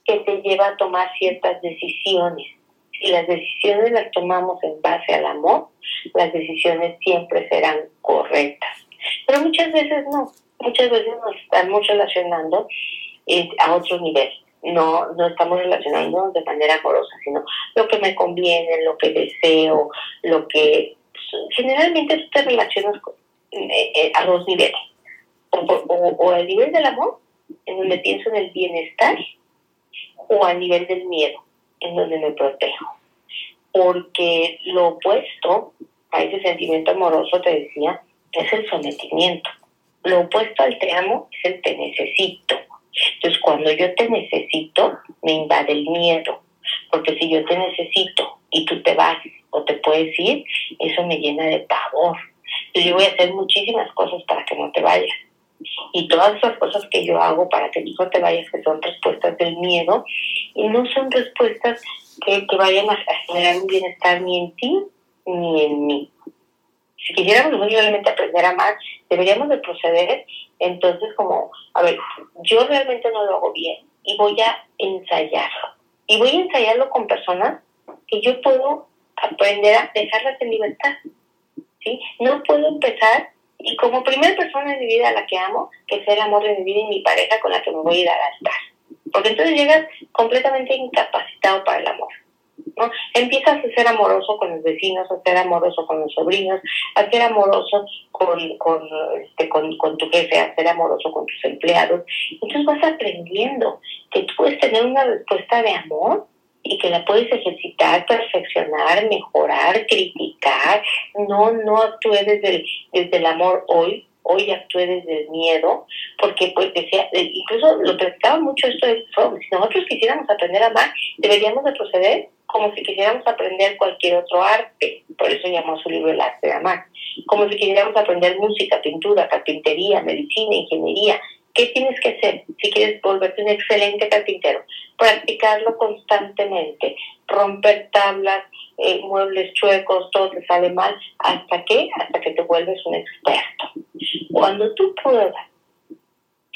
que te lleva a tomar ciertas decisiones si las decisiones las tomamos en base al amor, las decisiones siempre serán correctas. Pero muchas veces no, muchas veces nos estamos relacionando eh, a otro nivel. No, no estamos relacionándonos de manera amorosa, sino lo que me conviene, lo que deseo, lo que... Generalmente tú te relacionas eh, eh, a dos niveles. O, o, o al nivel del amor, en donde pienso en el bienestar, o al nivel del miedo, en donde me protejo. Porque lo opuesto a ese sentimiento amoroso, te decía, es el sometimiento. Lo opuesto al te amo es el te necesito. Entonces, cuando yo te necesito, me invade el miedo. Porque si yo te necesito y tú te vas o te puedes ir, eso me llena de pavor. Entonces, yo voy a hacer muchísimas cosas para que no te vayas. Y todas esas cosas que yo hago para que no te vayas, que son respuestas del miedo, y no son respuestas que, que vayan a generar un bienestar ni en ti ni en mí. Si quisiéramos realmente aprender a amar, deberíamos de proceder entonces como, a ver, yo realmente no lo hago bien y voy a ensayarlo. Y voy a ensayarlo con personas que yo puedo aprender a dejarlas en libertad. ¿sí? No puedo empezar y como primera persona en mi vida a la que amo, que es el amor de mi vida y mi pareja con la que me voy a ir a gastar. Porque entonces llegas completamente incapacitado para el amor. ¿no? Empiezas a ser amoroso con los vecinos, a ser amoroso con los sobrinos, a ser amoroso con, con, este, con, con tu jefe, a ser amoroso con tus empleados. Entonces vas aprendiendo que tú puedes tener una respuesta de amor y que la puedes ejercitar, perfeccionar, mejorar, criticar. No, no actúe desde el, desde el amor hoy, hoy actúe desde el miedo, porque pues decía, incluso lo platicaba mucho esto de si nosotros quisiéramos aprender a amar, deberíamos de proceder como si quisiéramos aprender cualquier otro arte, por eso llamó su libro El arte de amar, como si quisiéramos aprender música, pintura, carpintería, medicina, ingeniería, ¿Qué tienes que hacer si quieres volverte un excelente carpintero? Practicarlo constantemente, romper tablas, eh, muebles chuecos, todo te sale mal. ¿Hasta qué? Hasta que te vuelves un experto. Cuando tú puedas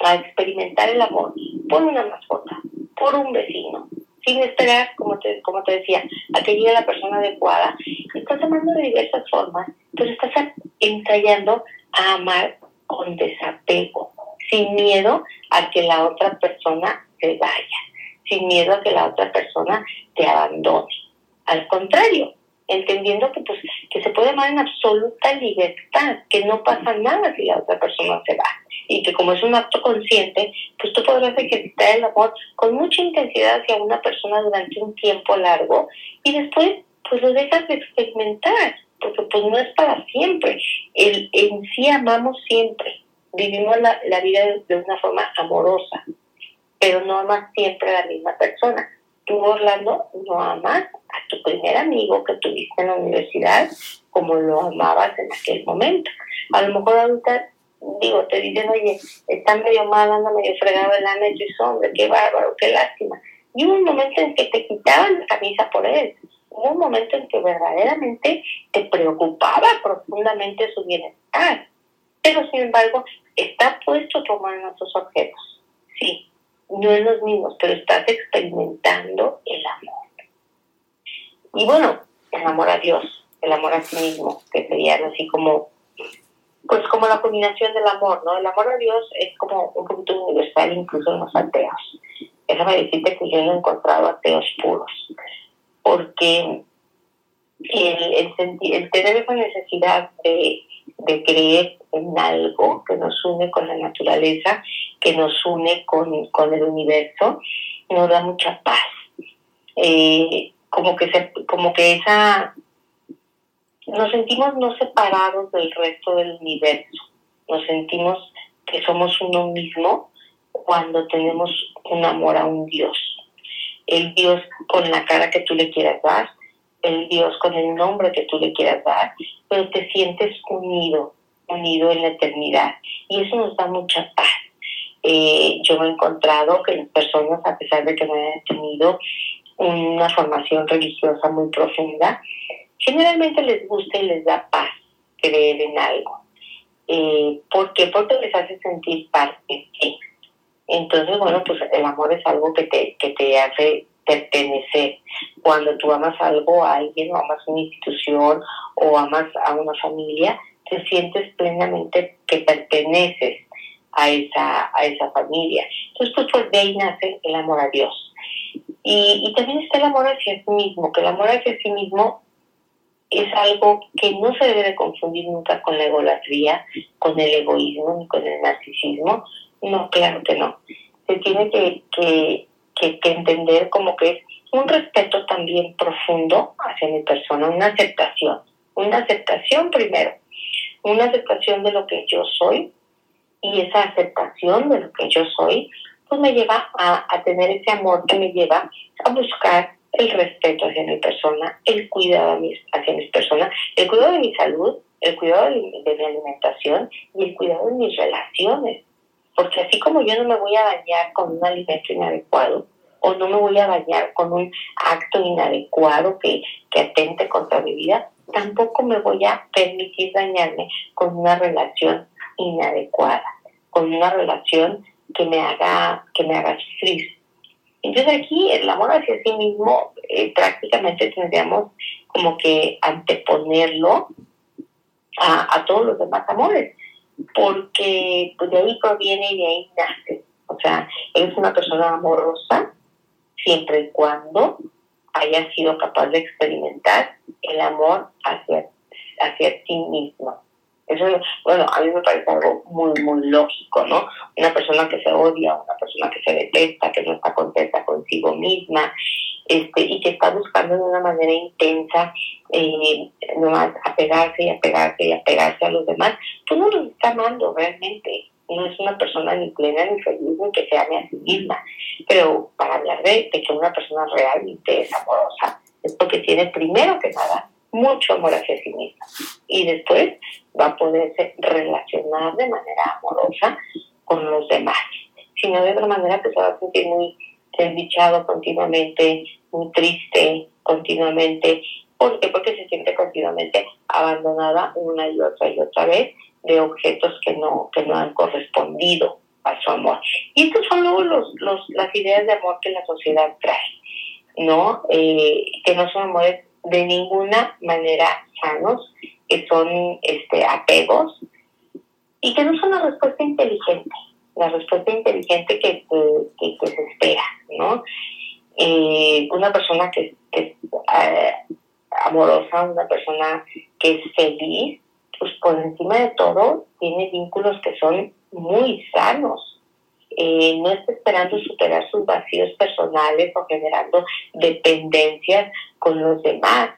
a experimentar el amor por una mascota, por un vecino, sin esperar, como te, como te decía, a que llegue la persona adecuada, estás amando de diversas formas, pero estás ensayando a amar con desapego, sin miedo a que la otra persona se vaya, sin miedo a que la otra persona te abandone. Al contrario, entendiendo que, pues, que se puede amar en absoluta libertad, que no pasa nada si la otra persona se va. Y que como es un acto consciente, pues tú podrás ejercitar el amor con mucha intensidad hacia una persona durante un tiempo largo y después pues lo dejas de experimentar, porque pues no es para siempre. El, en sí amamos siempre, vivimos la, la vida de, una forma amorosa, pero no amas siempre a la misma persona. tú, Orlando, no amas a tu primer amigo que tuviste en la universidad como lo amabas en aquel momento. A lo mejor ahorita, digo, te dicen, oye, está medio mal, anda medio fregado el año, y hombre, qué bárbaro, qué lástima. Y hubo un momento en que te quitaban la camisa por él. Hubo un momento en que verdaderamente te preocupaba profundamente su bienestar. Pero sin embargo, está puesto tu mano en esos objetos. Sí, no en los mismos, pero estás experimentando el amor. Y bueno, el amor a Dios, el amor a sí mismo, que sería así como, pues como la combinación del amor, ¿no? El amor a Dios es como un poquito universal incluso en los ateos. Déjame decirte que yo no he encontrado ateos puros, porque el, el, el tener esa necesidad de, de creer en algo que nos une con la naturaleza, que nos une con, con el universo, nos da mucha paz. Eh, como que se, como que esa nos sentimos no separados del resto del universo, nos sentimos que somos uno mismo cuando tenemos un amor a un Dios. El Dios con la cara que tú le quieras dar, el Dios con el nombre que tú le quieras dar, pero te sientes unido, unido en la eternidad. Y eso nos da mucha paz. Eh, yo me he encontrado que las personas, a pesar de que no hayan tenido una formación religiosa muy profunda, generalmente les gusta y les da paz creer en algo. Eh, ¿Por qué? Porque les hace sentir parte de ti. Entonces, bueno, pues el amor es algo que te, que te hace pertenecer. Cuando tú amas algo a alguien, o amas una institución, o amas a una familia, te sientes plenamente que perteneces a esa, a esa familia. Entonces, pues de ahí nace el amor a Dios. Y, también está el amor hacia sí mismo, que el amor hacia sí mismo es algo que no se debe de confundir nunca con la egolatría, con el egoísmo ni con el narcisismo. No, claro que no. Se tiene que, que, entender como que es un respeto también profundo hacia mi persona, una aceptación, una aceptación primero, una aceptación de lo que yo soy y esa aceptación de lo que yo soy pues me lleva a, a tener ese amor que me lleva a buscar el respeto hacia mi persona, el cuidado hacia mis personas, el cuidado de mi salud, el cuidado de, mi alimentación y el cuidado de mis relaciones. Porque así como yo no me voy a dañar con un alimento inadecuado, o no me voy a dañar con un acto inadecuado que, atente contra mi vida, tampoco me voy a permitir dañarme con una relación inadecuada, con una relación que me haga, que me haga sufrir. Entonces aquí el amor hacia sí mismo eh, prácticamente tendríamos como que anteponerlo a, todos los demás amores, porque pues, de ahí proviene y de ahí nace. O sea, eres una persona amorosa siempre y cuando haya sido capaz de experimentar el amor hacia, hacia ti mismo. Eso, bueno, a mí me parece algo muy, muy lógico, ¿no? Una persona que se odia, una persona que se detesta, que no está contenta consigo misma, este, y que está buscando de una manera intensa eh, nomás apegarse y apegarse y apegarse a los demás, pues no los está amando realmente. No es una persona ni plena ni feliz ni que se ame a sí misma. Pero para hablar de, de que una persona realmente es amorosa, es porque tiene primero que nada mucho amor hacia sí misma. Y después va a poderse relacionar de manera amorosa con los demás. Si no, de otra manera, pues se va a sentir muy desdichado continuamente, triste continuamente. ¿Por qué? Porque se siente continuamente abandonada una y otra y otra vez de objetos que no, que no han correspondido a su amor. Y estos son luego los, los, las ideas de amor que la sociedad trae, ¿no? Eh, que no son amores de ninguna manera sanos, que son este, apegos y que no son la respuesta inteligente, la respuesta inteligente que, que, se espera, ¿no? Eh, una persona que, es eh, amorosa, una persona que es feliz, pues por encima de todo tiene vínculos que son muy sanos. Eh, no está esperando superar sus vacíos personales o generando dependencias con los demás.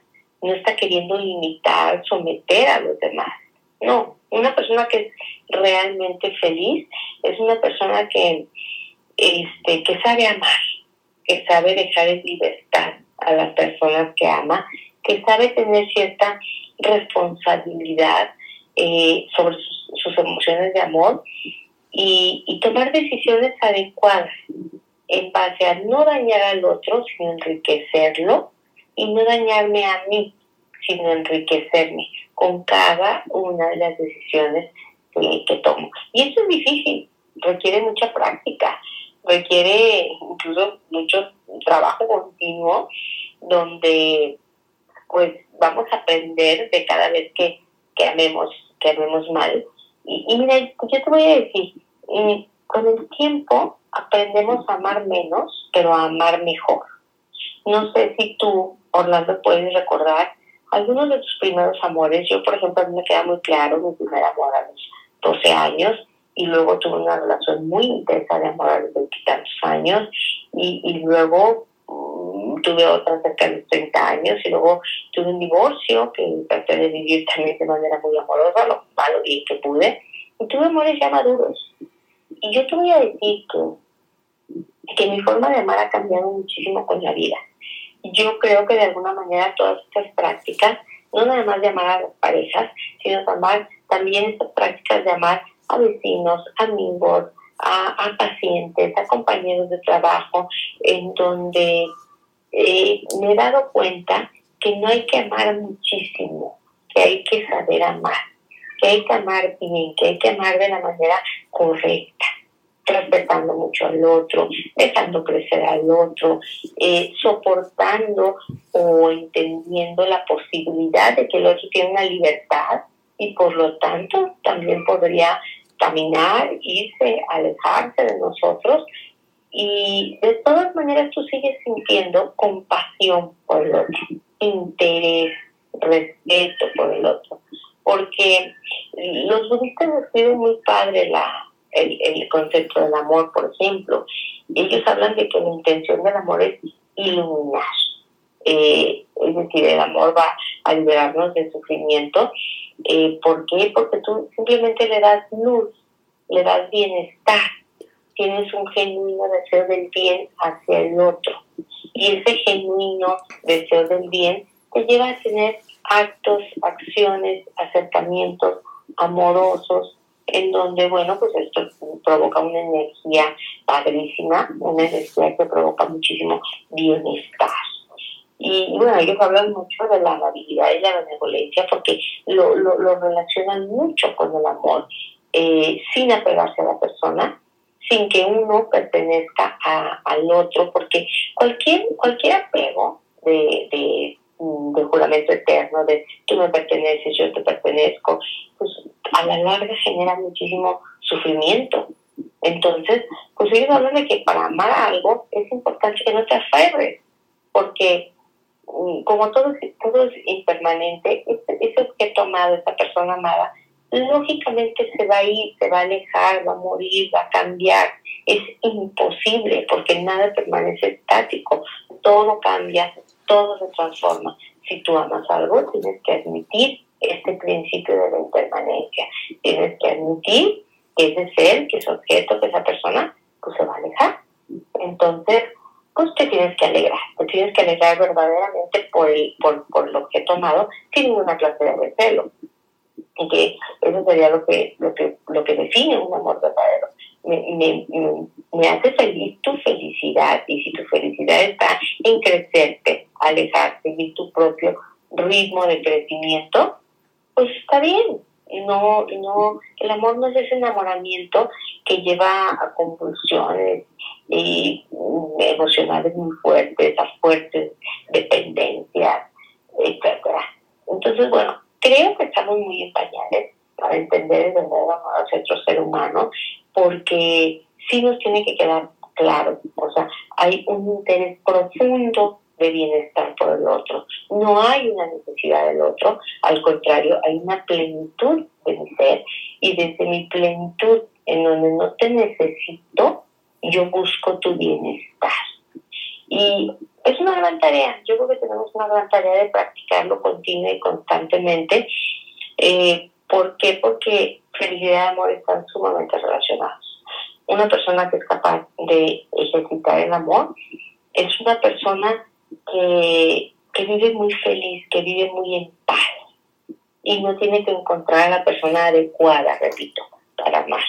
No está queriendo limitar, someter a los demás. No, una persona que es realmente feliz es una persona que, este, que sabe amar, que sabe dejar en libertad a las personas que ama, que sabe tener cierta responsabilidad eh, sobre sus, emociones de amor y, tomar decisiones adecuadas en base a no dañar al otro, sino enriquecerlo, y no dañarme a mí, sino enriquecerme con cada una de las decisiones que, que tomo. Y eso es difícil, requiere mucha práctica, requiere incluso mucho trabajo continuo, donde pues vamos a aprender de cada vez que, que amemos, que amemos mal. Y, y mira, yo te voy a decir, eh, con el tiempo aprendemos a amar menos, pero a amar mejor. No sé si tú, Orlando, puedes recordar algunos de tus primeros amores. Yo, por ejemplo, a mí me queda muy claro mi primer amor a los 12 años y luego tuve una relación muy intensa de amor a los 20 años y, y luego mm, tuve otra cerca de los 30 años y luego tuve un divorcio que traté de vivir también de manera muy amorosa, lo malo bien que pude y tuve amores ya maduros. Y yo te voy a decir que, que mi forma de amar ha cambiado muchísimo con la vida. Yo creo que de alguna manera todas estas prácticas, no nada más de amar a las parejas, sino amar también estas prácticas de amar a vecinos, amigos, a, pacientes, a compañeros de trabajo, en donde eh, me he dado cuenta que no hay que amar muchísimo, que hay que saber amar, que hay que amar bien, que hay que amar de la manera correcta respetando mucho al otro, dejando crecer al otro, eh, soportando o entendiendo la posibilidad de que el otro tiene una libertad y por lo tanto también podría caminar, irse, alejarse de nosotros y de todas maneras tú sigues sintiendo compasión por el otro, interés, respeto por el otro, porque los budistas describen muy padre la, el, concepto del amor, por ejemplo. Ellos hablan de que la intención del amor es iluminar. Eh, es decir, el amor va a liberarnos del sufrimiento. Eh, ¿Por qué? Porque tú simplemente le das luz, le das bienestar, tienes un genuino deseo del bien hacia el otro. Y ese genuino deseo del bien te lleva a tener actos, acciones, acercamientos amorosos, en donde, bueno, pues esto provoca una energía padrísima, una energía que provoca muchísimo bienestar. Y bueno, ellos hablan mucho de la amabilidad y la benevolencia porque lo, lo, relacionan mucho con el amor, eh, sin apegarse a la persona, sin que uno pertenezca a, al otro, porque cualquier, cualquier apego de, de, de juramento eterno, de tú me perteneces, yo te pertenezco, pues a la larga genera muchísimo sufrimiento. Entonces, pues ellos hablan de que para amar algo es importante que no te aferres, porque como todo, todo es impermanente, ese, objeto amado, esa persona amada, lógicamente se va a ir, se va a alejar, va a morir, va a cambiar. Es imposible porque nada permanece estático, todo cambia, todo se transforma. Si tú amas algo, tienes que admitir este principio de la impermanencia. Tienes que admitir que ese ser, que ese objeto, que esa persona, pues se va a alejar. Entonces, pues te tienes que alegrar, te tienes que alegrar verdaderamente por, el, por, por lo que he tomado sin ninguna clase de recelo. Y que eso sería lo que, lo que, lo que define un amor verdadero. Me, me, me, hace feliz tu felicidad y si tu felicidad está en crecerte, alejarte, seguir tu propio ritmo de crecimiento, pues está bien. No, no, el amor no es ese enamoramiento que lleva a convulsiones y mm, emocionales muy fuertes, a fuertes dependencias, etcétera. Entonces, bueno, creo que estamos muy en para entender el verdadero amor hacia otro ser humano, porque sí nos tiene que quedar claro, o sea, hay un interés profundo de bienestar por el otro. No hay una necesidad del otro, al contrario, hay una plenitud de mi ser y desde mi plenitud en donde no te necesito, yo busco tu bienestar. Y es una gran tarea, yo creo que tenemos una gran tarea de practicarlo continua y constantemente. Eh, ¿Por qué? Porque felicidad y amor están sumamente relacionados. Una persona que es capaz de ejercitar el amor es una persona que, que vive muy feliz, que vive muy en paz y no tiene que encontrar a la persona adecuada, repito, para amar.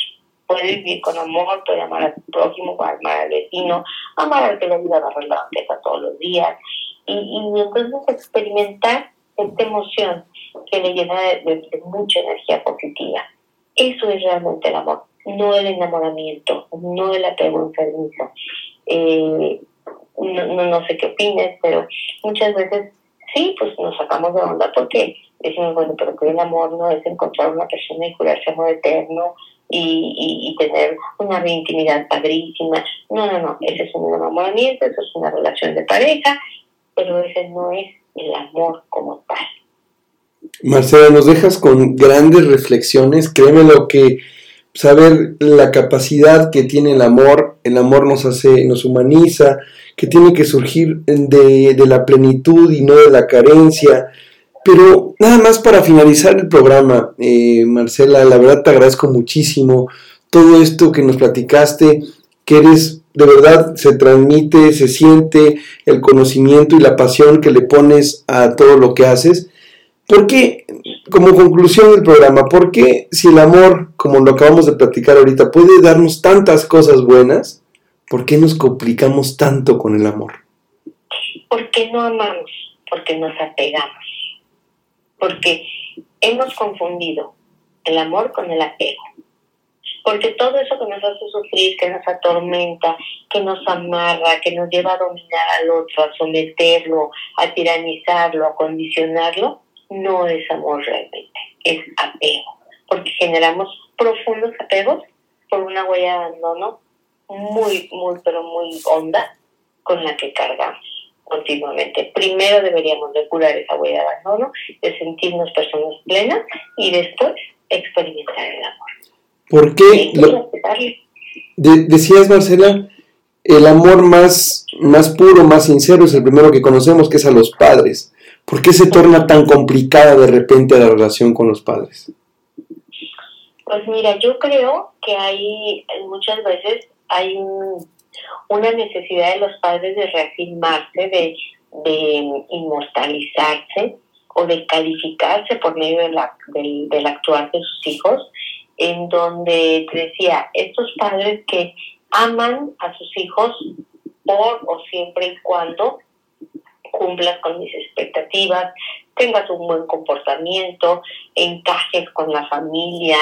Puede vivir con amor, puede amar a su prójimo, puede amar al vecino, amar al que le ayuda a barrer la banqueta todos los días. Y, y entonces experimentar esta emoción que le llena de, mucha energía positiva. Eso es realmente el amor, no el enamoramiento, no el apego enfermizo. Eh, no, no, sé qué opines, pero muchas veces sí, pues nos sacamos de onda porque decimos, bueno, pero que el amor no es encontrar una persona y curarse amor eterno y, y, tener una intimidad padrísima. No, no, no, ese es un enamoramiento, eso es una relación de pareja, pero ese no es el amor como tal. Marcela, nos dejas con grandes reflexiones, créeme lo que saber la capacidad que tiene el amor, el amor nos hace, nos humaniza, que tiene que surgir de, de la plenitud y no de la carencia, pero nada más para finalizar el programa, eh, Marcela, la verdad te agradezco muchísimo todo esto que nos platicaste, que eres, de verdad, se transmite, se siente el conocimiento y la pasión que le pones a todo lo que haces. Porque, como conclusión del programa, ¿por qué si el amor, como lo acabamos de platicar ahorita, puede darnos tantas cosas buenas, ¿por qué nos complicamos tanto con el amor? Porque no amamos, porque nos apegamos porque hemos confundido el amor con el apego. Porque todo eso que nos hace sufrir, que nos atormenta, que nos amarra, que nos lleva a dominar al otro, a someterlo, a tiranizarlo, a condicionarlo, no es amor realmente, es apego. Porque generamos profundos apegos por una huella de abandono muy, muy, pero muy honda con la que cargamos continuamente. Primero deberíamos de curar esa huella de abandono, de sentirnos personas plenas y después experimentar el amor. ¿Por qué? decías, Marcela, el amor más, más puro, más sincero es el primero que conocemos, que es a los padres. ¿Por qué se torna tan complicada de repente la relación con los padres? Pues mira, yo creo que hay muchas veces hay un una necesidad de los padres de reafirmarse, de, inmortalizarse o de calificarse por medio de la, del, del actuar de sus hijos, en donde decía, estos padres que aman a sus hijos por o siempre y cuando cumplas con mis expectativas, tengas un buen comportamiento, encajes con la familia,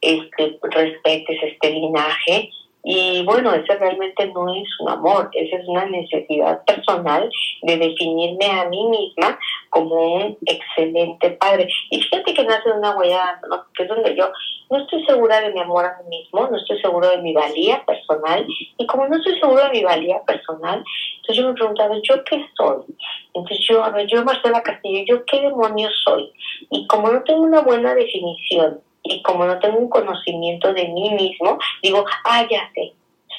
este, respetes este linaje, y bueno, ese realmente no es un amor, esa es una necesidad personal de definirme a mí misma como un excelente padre. Y fíjate que nace de una huella, que es donde yo no estoy segura de mi amor a mí mismo, no estoy seguro de mi valía personal. Y como no estoy seguro de mi valía personal, entonces yo me preguntaba, ¿yo qué soy? Entonces yo, a ver, yo Marcela Castillo, ¿yo qué demonios soy? Y como no tengo una buena definición y como no tengo un conocimiento de mí mismo, digo, ah, ya sé,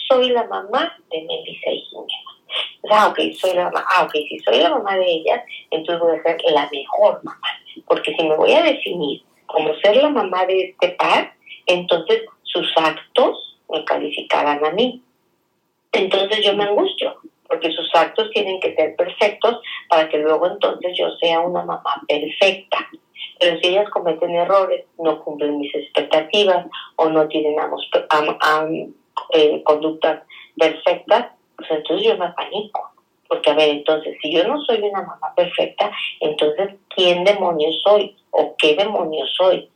soy la mamá de Melissa y Jimena. Ah, ok, soy la mamá. Ah, ok, si soy la mamá de ellas, entonces voy a ser la mejor mamá. Porque si me voy a definir como ser la mamá de este par, entonces sus actos me calificarán a mí. Entonces yo me angustio, porque sus actos tienen que ser perfectos para que luego entonces yo sea una mamá perfecta. Pero si ellas cometen errores, no cumplen mis expectativas o no tienen eh, conductas perfectas, pues entonces yo me panico. Porque, a ver, entonces, si yo no soy una mamá perfecta, entonces, ¿quién demonios soy? ¿O qué demonios soy?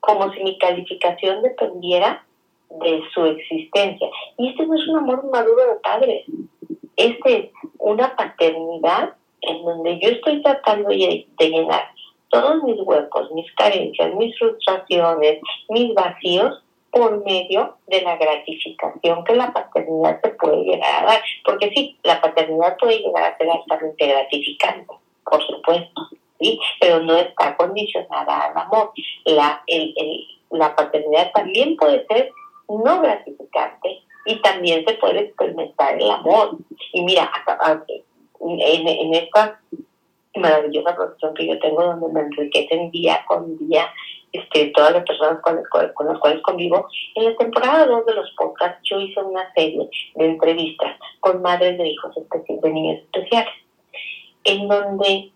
Como si mi calificación dependiera de su existencia. Y este no es un amor maduro de padres. Este es una paternidad en donde yo estoy tratando de llenar todos mis huecos, mis carencias, mis frustraciones, mis vacíos por medio de la gratificación que la paternidad se puede llegar a dar. Porque sí, la paternidad puede llegar a ser altamente gratificante, por supuesto, ¿sí? pero no está condicionada al amor. La, el, la paternidad también puede ser no gratificante y también se puede experimentar el amor. Y mira, en, en maravillosa profesión que yo tengo donde me enriquecen día con día este, todas las personas con, con, las cuales convivo, en la temporada 2 de los podcasts yo hice una serie de entrevistas con madres de hijos de niños especiales, en donde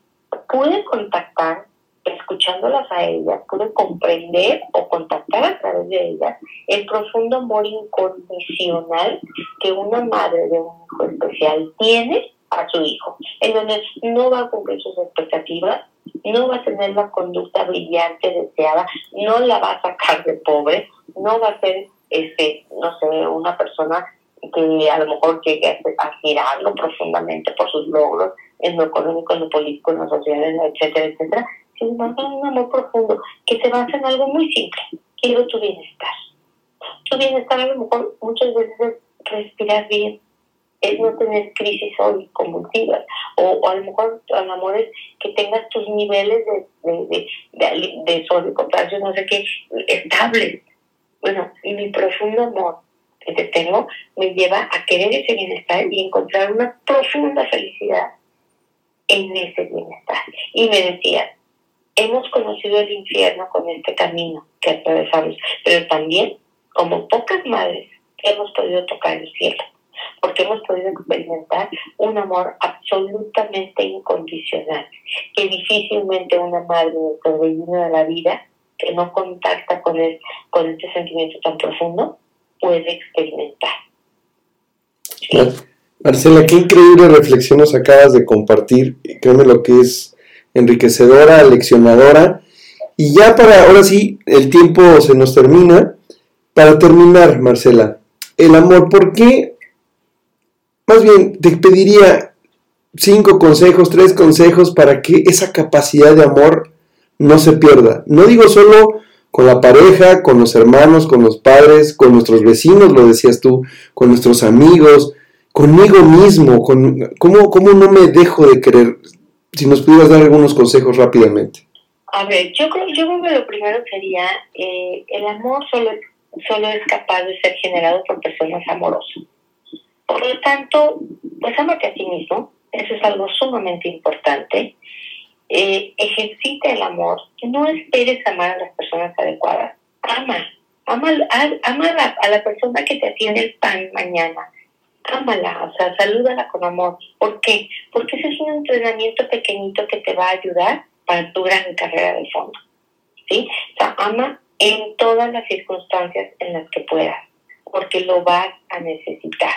pude contactar, escuchándolas a ellas, pude comprender o contactar a través de ellas el profundo amor incondicional que una madre de un hijo especial tiene a su hijo, en donde no va a cumplir sus expectativas, no va a tener la conducta brillante deseada, no la va a sacar de pobre, no va a ser, este, no sé, una persona que a lo mejor llegue a admirarlo profundamente por sus logros en lo económico, en lo político, en lo social, etcétera, etcétera, sino más un amor profundo que se basa en algo muy simple, quiero tu bienestar. Tu bienestar a lo mejor muchas veces es respirar bien, es no tener crisis hoy convulsivas, o, a lo mejor amor es que tengas tus niveles de, de, de, de, de sodio, potasio, no sé qué, estables. Bueno, y mi profundo amor que te tengo me lleva a querer ese bienestar y encontrar una profunda felicidad en ese bienestar. Y me decía, hemos conocido el infierno con este camino que atravesamos, pero también, como pocas madres, hemos podido tocar el cielo porque hemos podido experimentar un amor absolutamente incondicional, que difícilmente una madre sobrevino de la vida que no contacta con, el, con este sentimiento tan profundo puede experimentar. Marcela, qué increíble reflexión nos acabas de compartir. Créeme lo que es enriquecedora, leccionadora. Y ya para, ahora sí, el tiempo se nos termina. Para terminar, Marcela, el amor, ¿por qué más bien, te pediría cinco consejos, tres consejos para que esa capacidad de amor no se pierda. No digo solo con la pareja, con los hermanos, con los padres, con nuestros vecinos, lo decías tú, con nuestros amigos, conmigo mismo, con cómo, cómo no me dejo de querer. Si nos pudieras dar algunos consejos rápidamente. A ver, yo creo, yo creo que lo primero sería, eh, el amor solo, solo es capaz de ser generado por personas amorosas. Por lo tanto, pues amate a ti mismo, eso es algo sumamente importante. Eh, ejercita el amor, no esperes amar a las personas adecuadas, ama, ama, ama a, la, persona que te atiende el pan mañana, ámala, o sea, salúdala con amor. ¿Por qué? Porque ese es un entrenamiento pequeñito que te va a ayudar para tu gran carrera de fondo. ¿Sí? O sea, ama en todas las circunstancias en las que puedas, porque lo vas a necesitar.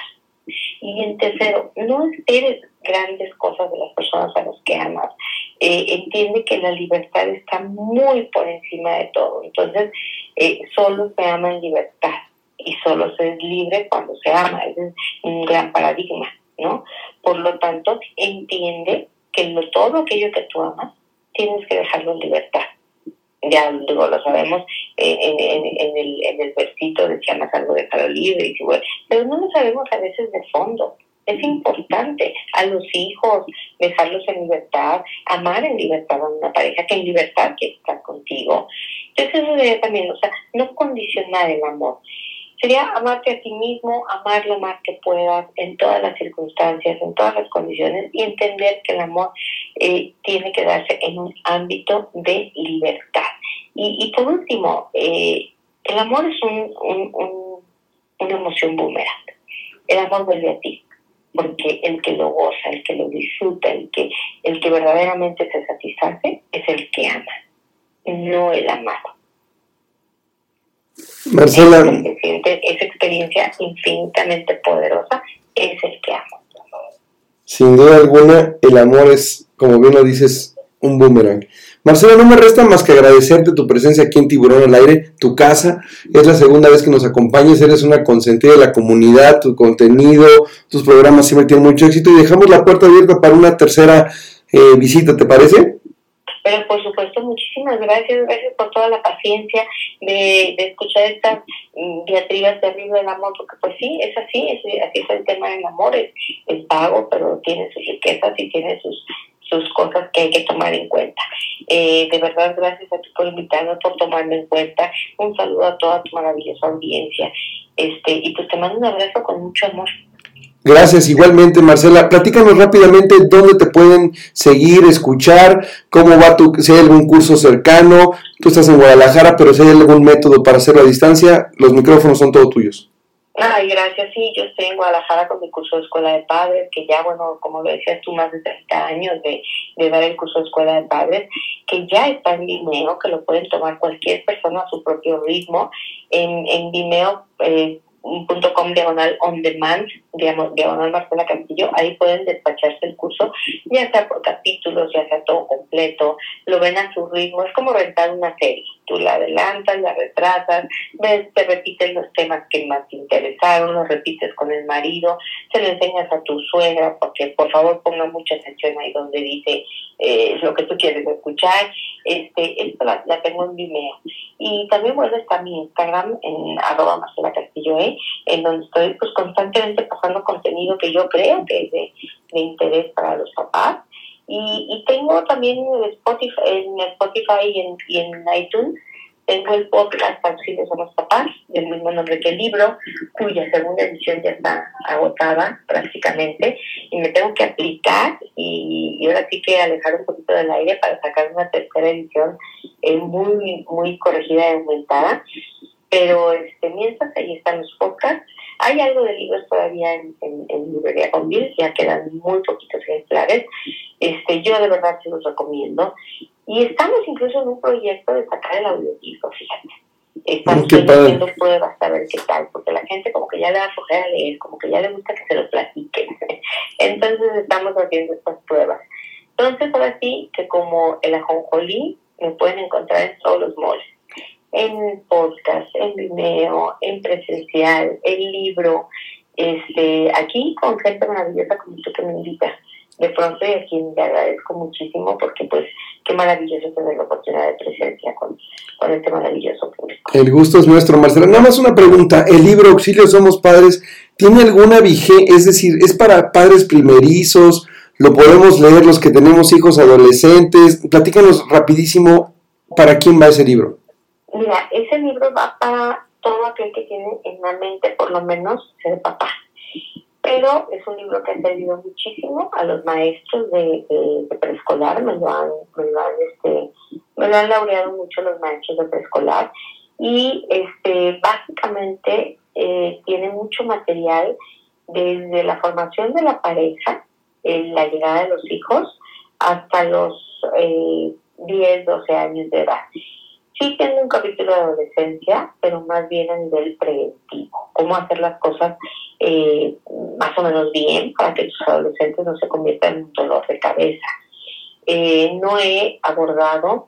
Y en tercero, no esperes grandes cosas de las personas a las que amas. Eh, entiende que la libertad está muy por encima de todo. Entonces, eh, solo se ama en libertad y solo se es libre cuando se ama. Ese es un gran paradigma, ¿no? Por lo tanto, entiende que todo aquello que tú amas, tienes que dejarlo en libertad ya digo, lo sabemos eh, en, en, el, en el versito decía más algo de cada libre, y bueno, pero no lo sabemos a veces de fondo. Es importante a los hijos dejarlos en libertad, amar en libertad a una pareja que en libertad quiere estar contigo. Entonces eso sería también, o sea, no condicionar el amor. Sería amarte a ti mismo, amar lo más que puedas en todas las circunstancias, en todas las condiciones y entender que el amor eh, tiene que darse en un ámbito de libertad. Y, por último, eh, el amor es un, un, una emoción boomerang. El amor vuelve a ti, porque el que lo goza, el que lo disfruta, el que, el que verdaderamente se satisface, es el que ama, no el amado. Marcela. esa experiencia infinitamente poderosa es el que ama. Sin duda alguna, el amor es, como bien lo dices, un boomerang. Marcela, no me resta más que agradecerte tu presencia aquí en Tiburón al Aire, tu casa. Es la segunda vez que nos acompañas, eres una consentida de la comunidad, tu contenido, tus programas siempre tienen mucho éxito y dejamos la puerta abierta para una tercera eh, visita, ¿te parece? Pero por supuesto, muchísimas gracias, gracias por toda la paciencia de, escuchar estas mm, diatribas terribles del amor, porque pues sí, es así, es, así es el tema del amor, es, es pago, pero tiene sus riquezas y tiene sus sus cosas que hay que tomar en cuenta. Eh, de verdad, gracias a ti por invitarme, por tomarme en cuenta. Un saludo a toda tu maravillosa audiencia. Este, y pues te mando un abrazo con mucho amor. Gracias, igualmente Marcela. Platícanos rápidamente dónde te pueden seguir, escuchar, cómo va tu, si hay algún curso cercano, tú estás en Guadalajara, pero si hay algún método para hacerlo a distancia, los micrófonos son todos tuyos. Ay, gracias. Sí, yo estoy en Guadalajara con mi curso de Escuela de Padres, que ya, bueno, como lo decías tú, más de 30 años de, de dar el curso de Escuela de Padres, que ya está en Vimeo, que lo pueden tomar cualquier persona a su propio ritmo. En, en Vimeo eh, .com diagonal on demand, diagonal Marcela Castillo, ahí pueden despacharse el curso, ya sea por capítulos, ya sea todo completo, lo ven a su ritmo, es como rentar una serie, tú la adelantas, la retrasas, ves, te repites los temas que más te interesaron, los repites con el marido, se lo enseñas a tu suegra, porque por favor ponga mucha atención ahí donde dice eh, lo que tú quieres escuchar, este, esto la, tengo en Vimeo. Y también bueno está mi Instagram en arroba Marcela Castillo, ¿eh? en donde estoy pues constantemente pasando contenido que yo creo que es de, interés para los papás. Y, y tengo también en Spotify, en Spotify y en, y iTunes tengo el podcast Auxilios a los papás, del mismo nombre que el libro, cuya segunda edición ya está agotada prácticamente, y me tengo que aplicar y, ahora sí que alejar un poquito del aire para sacar una tercera edición eh, muy, muy corregida y aumentada. Pero este, mientras ahí están los podcasts, hay algo de libros todavía en, en, Librería Convil, ya quedan muy poquitos ejemplares. Este, yo de verdad se los recomiendo. Y estamos incluso en un proyecto de sacar el audiolibro, fíjate. Estamos haciendo pruebas a ver qué tal, porque la gente como que ya le da a leer, como que ya le gusta que se lo platiquen. (laughs) Entonces estamos haciendo estas pruebas. Entonces ahora sí que como el ajonjolí me pueden encontrar en todos los moles. En podcast, en Vimeo, en presencial, en libro, este, aquí con gente maravillosa como tú que me invitas de pronto y a quien le agradezco muchísimo porque pues qué maravilloso tener la oportunidad de presencia con, con este maravilloso público. El gusto es nuestro, Marcela. Nada más una pregunta, ¿el libro Auxilio Somos Padres tiene alguna vigencia? Es decir, ¿es para padres primerizos? ¿Lo podemos leer los que tenemos hijos adolescentes? Platícanos rapidísimo, ¿para quién va ese libro? Mira, ese libro va para todo aquel que tiene en la mente por lo menos ser papá. Pero es un libro que ha servido muchísimo. A los maestros de, preescolar, me lo, han, me, lo han, este, me lo han laureado mucho los maestros de preescolar. Y este, básicamente eh, tiene mucho material desde la formación de la pareja, la llegada de los hijos, hasta los eh, 10, 12 años de edad. Sí tengo un capítulo de adolescencia, pero más bien a nivel preventivo. Cómo hacer las cosas eh, más o menos bien para que tus adolescentes no se conviertan en un dolor de cabeza. Eh, no he abordado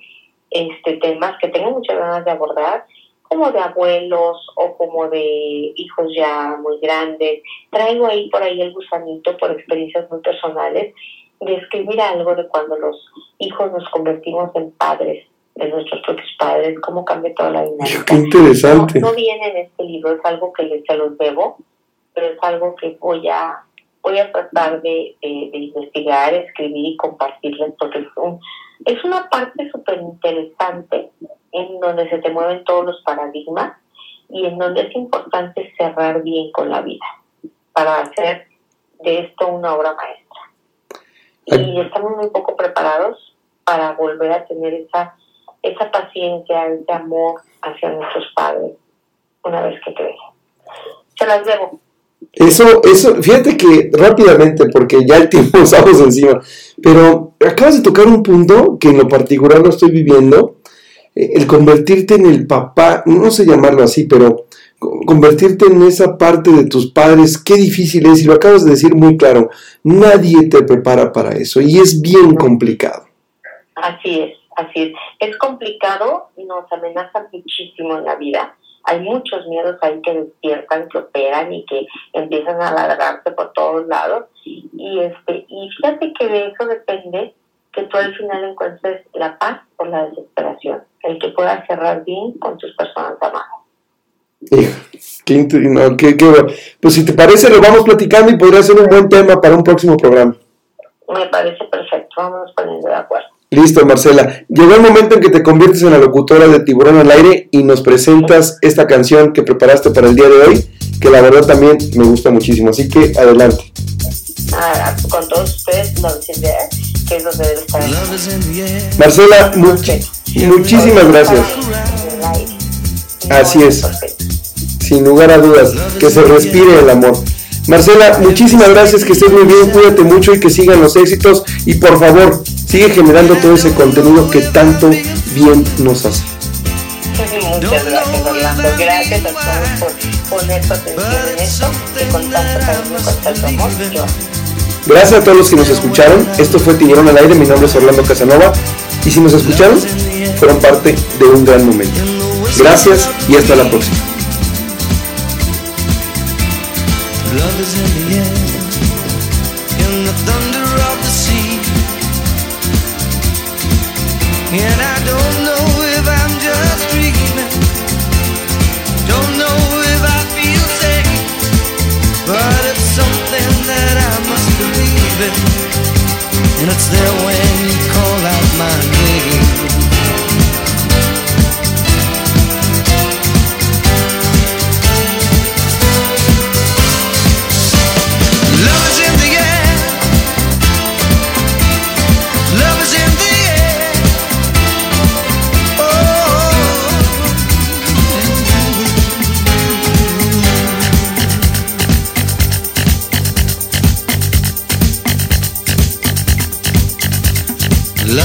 este temas que tengo muchas ganas de abordar, como de abuelos o como de hijos ya muy grandes. Traigo ahí por ahí el gusanito por experiencias muy personales de escribir algo de cuando los hijos nos convertimos en padres de nuestros propios padres, cómo cambia toda la dinámica. Qué interesante. No, viene en este libro, es algo que les se los debo, pero es algo que voy a voy a tratar de, investigar, escribir y compartirles porque es, es una parte súper interesante en donde se te mueven todos los paradigmas y en donde es importante cerrar bien con la vida para hacer de esto una obra maestra. Y estamos muy poco preparados para volver a tener esa esa paciencia, ese amor hacia nuestros padres una vez que crecen. Se las debo. Eso, eso, fíjate que rápidamente, porque ya el tiempo estamos encima, pero acabas de tocar un punto que en lo particular lo estoy viviendo, eh, el convertirte en el papá, no sé llamarlo así, pero convertirte en esa parte de tus padres, qué difícil es, y lo acabas de decir muy claro, nadie te prepara para eso y es bien complicado. Así es. Así es, es complicado, nos amenaza muchísimo en la vida. Hay muchos miedos ahí que despiertan, que operan y que empiezan a alargarse por todos lados. Y, este, y fíjate que de eso depende que tú al final encuentres la paz o la desesperación, el que puedas cerrar bien con tus personas amadas. Qué, pues si te parece lo vamos platicando y podría ser un buen tema para un próximo programa. Me parece perfecto, vamos poniendo de acuerdo. Listo, Marcela. Llegó el momento en que te conviertes en la locutora de Tiburón al Aire y nos presentas esta canción que preparaste para el día de hoy. que la verdad también me gusta muchísimo. Así que adelante. Ah, con todos ustedes, the air, que es donde debe estar. Marcela, muchísimas gracias. Así es. Sin lugar a dudas, que se respire el amor. Marcela, muchísimas gracias, que estés muy bien, cuídate mucho y que sigan los éxitos y por favor, sigue generando todo ese contenido que tanto bien nos hace. Muchas gracias, Orlando. Gracias a todos por poner su atención en esto y con tanto cariño, con tanto amor. Yo. Gracias a todos los que nos escucharon. Esto fue Tiburón al aire. Mi nombre es Orlando Casanova. Y si nos escucharon, fueron parte de un gran momento. Gracias y hasta la próxima. Love is in the air, in the thunder of the sea. And I don't know if I'm just dreaming. Don't know if I feel safe. But it's something that I must believe in. And it's there when